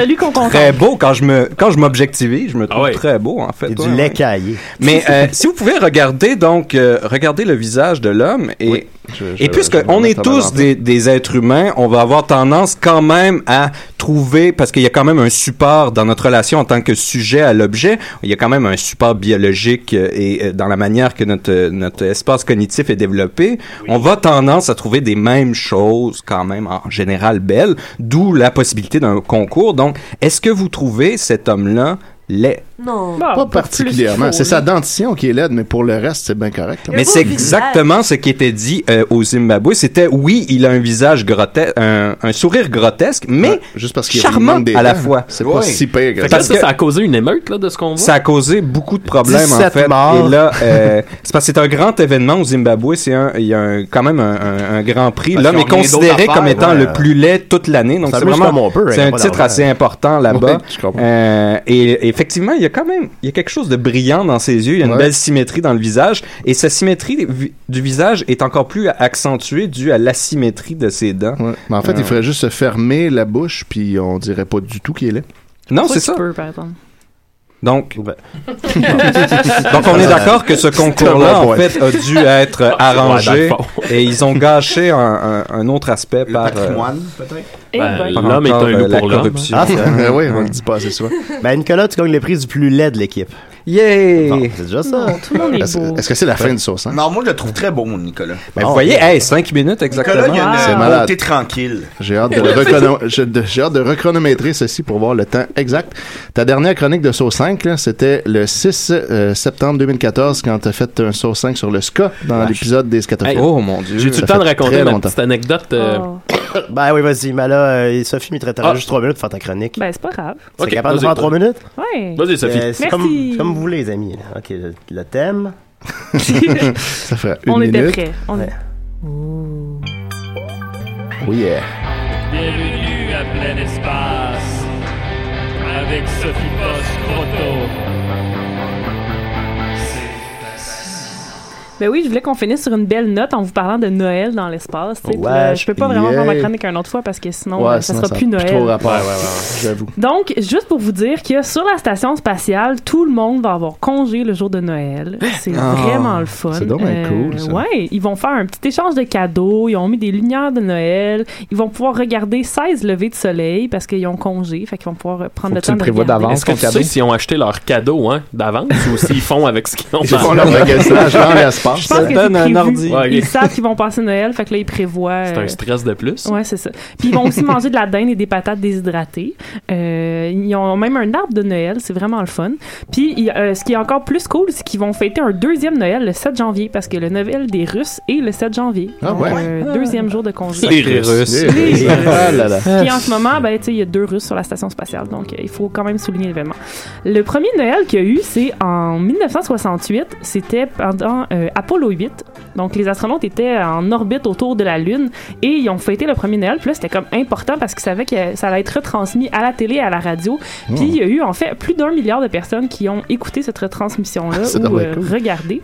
très beau quand je me quand je m'objectivise, je me trouve très beau en fait. Et du ouais, lait ouais. caillé. Mais euh, si vous pouvez regarder donc euh, regarder le visage de l'homme et je- et puisque on est tous des, des êtres humains, on va avoir tendance quand même à trouver parce qu'il y a quand même un support dans notre relation en tant que sujet à l'objet, il y a quand même un support biologique euh, et euh, dans la manière que notre euh, notre espace cognitif est développé, on va tendance à trouver des mêmes choses quand même en général belles, d'où la possibilité d'un concours. Donc, est-ce que vous trouvez cet homme-là laid? Non. Pas particulièrement. C'est sa dentition qui est laide, mais pour le reste, c'est bien correct. Mais c'est exactement ce qui était dit euh, au Zimbabwe. C'était oui, il a un visage grotesque, un, un sourire grotesque, mais juste parce charmant des à la fois. C'est pas si pire que Fait que ça. a causé une émeute, là, de ce qu'on voit. Ça a causé beaucoup de problèmes en 17 fait. morts. Et là, euh, c'est parce que c'est un grand événement au Zimbabwe. C'est un, il y a un- quand même un, un- un grand prix. Parce L'homme est considéré comme étant ouais. le plus laid toute l'année. Donc c'est vraiment, hein, c'est y a un titre assez important là-bas. Ouais, je comprends. Euh, et effectivement, il y a quand même, il y a quelque chose de brillant dans ses yeux. Il y a une Ouais. belle symétrie dans le visage. Et cette symétrie du visage est encore plus accentuée due à l'asymétrie de ses dents. Ouais. Mais en fait, Euh, il faudrait juste se fermer la bouche, puis on dirait pas du tout qu'il est laid. Non, c'est ça. peux, par exemple? Donc, donc on est d'accord que ce concours-là, en fait, a dû être arrangé et ils ont gâché un, un- un autre aspect par. euh, patrimoine, peut-être? Eh Ben, ben. par l'homme est un euh, loup la pour l'homme. corruption. Ah, c'est. Ben oui, on le dit pas assez souvent. Ben, Nicolas, tu gagnes le prix du plus laid de l'équipe. Yeah! Bon, c'est déjà ça. Non, tout le monde est Est-ce beau. est-ce que c'est la fin du sauce, hein? Non, moi, je le trouve très beau, mon Nicolas. Ben, vous voyez, hey, 5 minutes exactement. Nicolas, il a une C'est euh, malade. beauté tranquille. J'ai hâte, de le j'ai rechronométrer ceci pour voir le temps exact. Ta dernière chronique de Sauce 5, là, c'était le 6 euh, septembre 2014 quand tu as fait un Sauce 5 sur le ska dans l'épisode des scatophones. Hey, Oh mon dieu. J'ai-tu le Ça temps de raconter ma longtemps. petite anecdote? euh, Oh. Ben oui, vas-y. Mais là, euh, Sophie me traitera Ah. juste 3 minutes pour faire ta chronique. Ben, c'est pas grave. C'est Ok, capable de faire 3 minutes? Ouais. Vas-y, Sophie. Euh, c'est Merci. comme, comme vous voulez, les amis. là. Ok, le, le thème. Ça fait une On était minute. prêts. On est... Oh yeah. Bienvenue à plein espace avec Sophie Boss-Croto. Ben oui, je voulais qu'on finisse sur une belle note en vous parlant de Noël dans l'espace. tu sais. Puis Ouais, là, je peux pas vraiment yeah. faire ma chronique une autre fois parce que sinon, ouais, euh, ça sinon, sera plus Noël. trop rapport. Ouais, ouais, ouais. J'avoue. Donc, juste pour vous dire que sur la station spatiale, tout le monde va avoir congé le jour de Noël. C'est Ah, vraiment le fun. c'est donc bien cool, ça. Ouais, ils vont faire un petit échange de cadeaux. Ils ont mis des lumières de Noël. Ils vont pouvoir regarder 16 levées de soleil parce qu'ils ont congé. Fait qu'ils vont pouvoir euh, prendre Faut le que tu temps le de prévois regarder. d'avance. Est-ce que ton tu sais cadeau. s'ils ont acheté leur cadeau hein, d'avance ou s'ils font avec ce qu'ils ont Ils font leur magasinage dans Je pense que donne c'est un ordi. Ouais. Ils savent qu'ils vont passer Noël. Fait que là, ils prévoient. C'est euh, un stress de plus. Ouais, c'est ça. Puis ils vont aussi manger de la dinde et des patates déshydratées. Euh, ils ont même un arbre de Noël, c'est vraiment le fun. Puis il- euh, ce qui est encore plus cool, c'est qu'ils vont fêter un deuxième Noël le 7 janvier parce que le Noël des Russes est le 7 janvier. Ah Donc, ouais? euh, deuxième jour de congé. Les Russes. Les Russes. Ah là là. Puis en ce moment, ben, tu sais, il y a deux Russes sur la station spatiale, donc euh, il faut quand même souligner l'événement. Le premier Noël qu'il y a eu, c'est en 1968. C'était pendant euh, Apollo 8. Donc les astronautes étaient en orbite autour de la Lune et ils ont fêté le premier Noël. Puis là, c'était comme important parce qu'ils savaient que ça allait être retransmis à la télé et à la radio. Puis il y a eu en fait plus d'un milliard de personnes qui ont écouté cette retransmission-là ou euh, cool. regardé.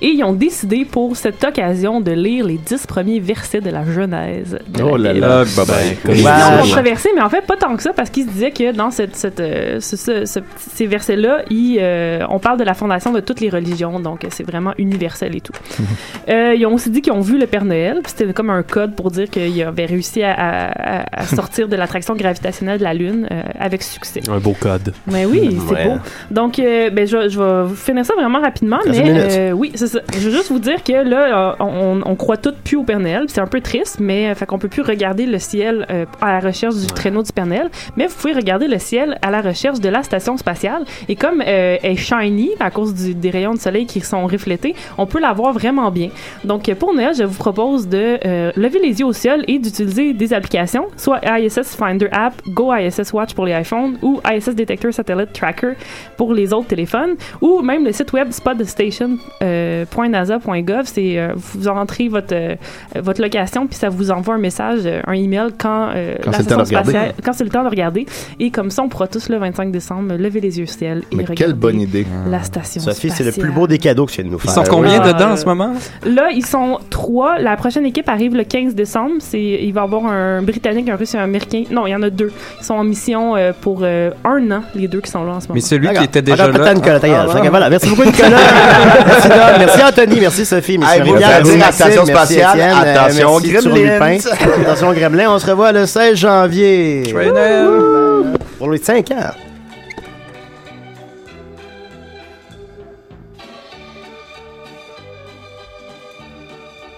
Et ils ont décidé pour cette occasion de lire les dix premiers versets de la Genèse. de Oh la là là. Ben, Ils l'ont controversé, mais en fait, pas tant que ça, parce qu'ils se disaient que dans cette, cette, euh, ce- ce- ce- ces versets-là, ils, euh, on parle de la fondation de toutes les religions, donc c'est vraiment universel et tout. Euh, ils ont aussi dit qu'ils ont vu le Père Noël, puis c'était comme un code pour dire qu'il avait réussi à, à- à- à sortir de l'attraction gravitationnelle de la Lune euh, avec succès. Un beau code. Mais oui, c'est Ouais. beau. Donc, euh, ben, je, je vais finir ça vraiment rapidement, mais euh, oui, c'est ça. Je veux juste vous dire que là, euh, on, on croit toutes plus au Père Noël. C'est un peu triste, mais euh, fait qu'on peut plus regarder le ciel euh, à la recherche du traîneau du Père Noël, mais vous pouvez regarder le ciel à la recherche de la station spatiale. Et comme euh, elle est shiny à cause du- des rayons de soleil qui sont reflétés, on peut la voir vraiment bien. Donc, pour Noël, je vous propose de euh, lever les yeux au ciel et d'utiliser des applications, soit ISS Finder App, Go ISS Watch pour les iPhones ou ISS Detector Satellite Tracker pour les autres téléphones, ou même le site web Spot the Station, euh, .nasa.gov. C'est euh, vous rentrez votre euh, votre location puis ça vous envoie un message, euh, un email quand euh, Quand c'est le temps de station regarder. spatiale- quand c'est le temps de regarder. Et comme ça, on pourra tous le 25 décembre lever les yeux au ciel et Mais regarder quelle bonne idée. la station Sophie, c'est le plus beau des cadeaux que tu viens de nous faire. Ils sont combien dedans en ce moment? Là, ils sont trois. La prochaine équipe arrive le 15 décembre. C'est, il va y avoir un Britannique, un Russe et un Américain. Non, il y en a deux. Ils sont en mission euh, pour euh, un an, les deux qui sont là en ce moment. Mais celui qui était déjà là. Nicolas. Ah, voilà. Merci beaucoup, Nicolas. merci, Merci, Anthony. Merci, Sophie. Merci, Hey, Merci, station spatiale. Euh, Attention, Gremlins. Lupin. Attention, Gremlin. On se revoit le 16 janvier. Pour les 5 ans.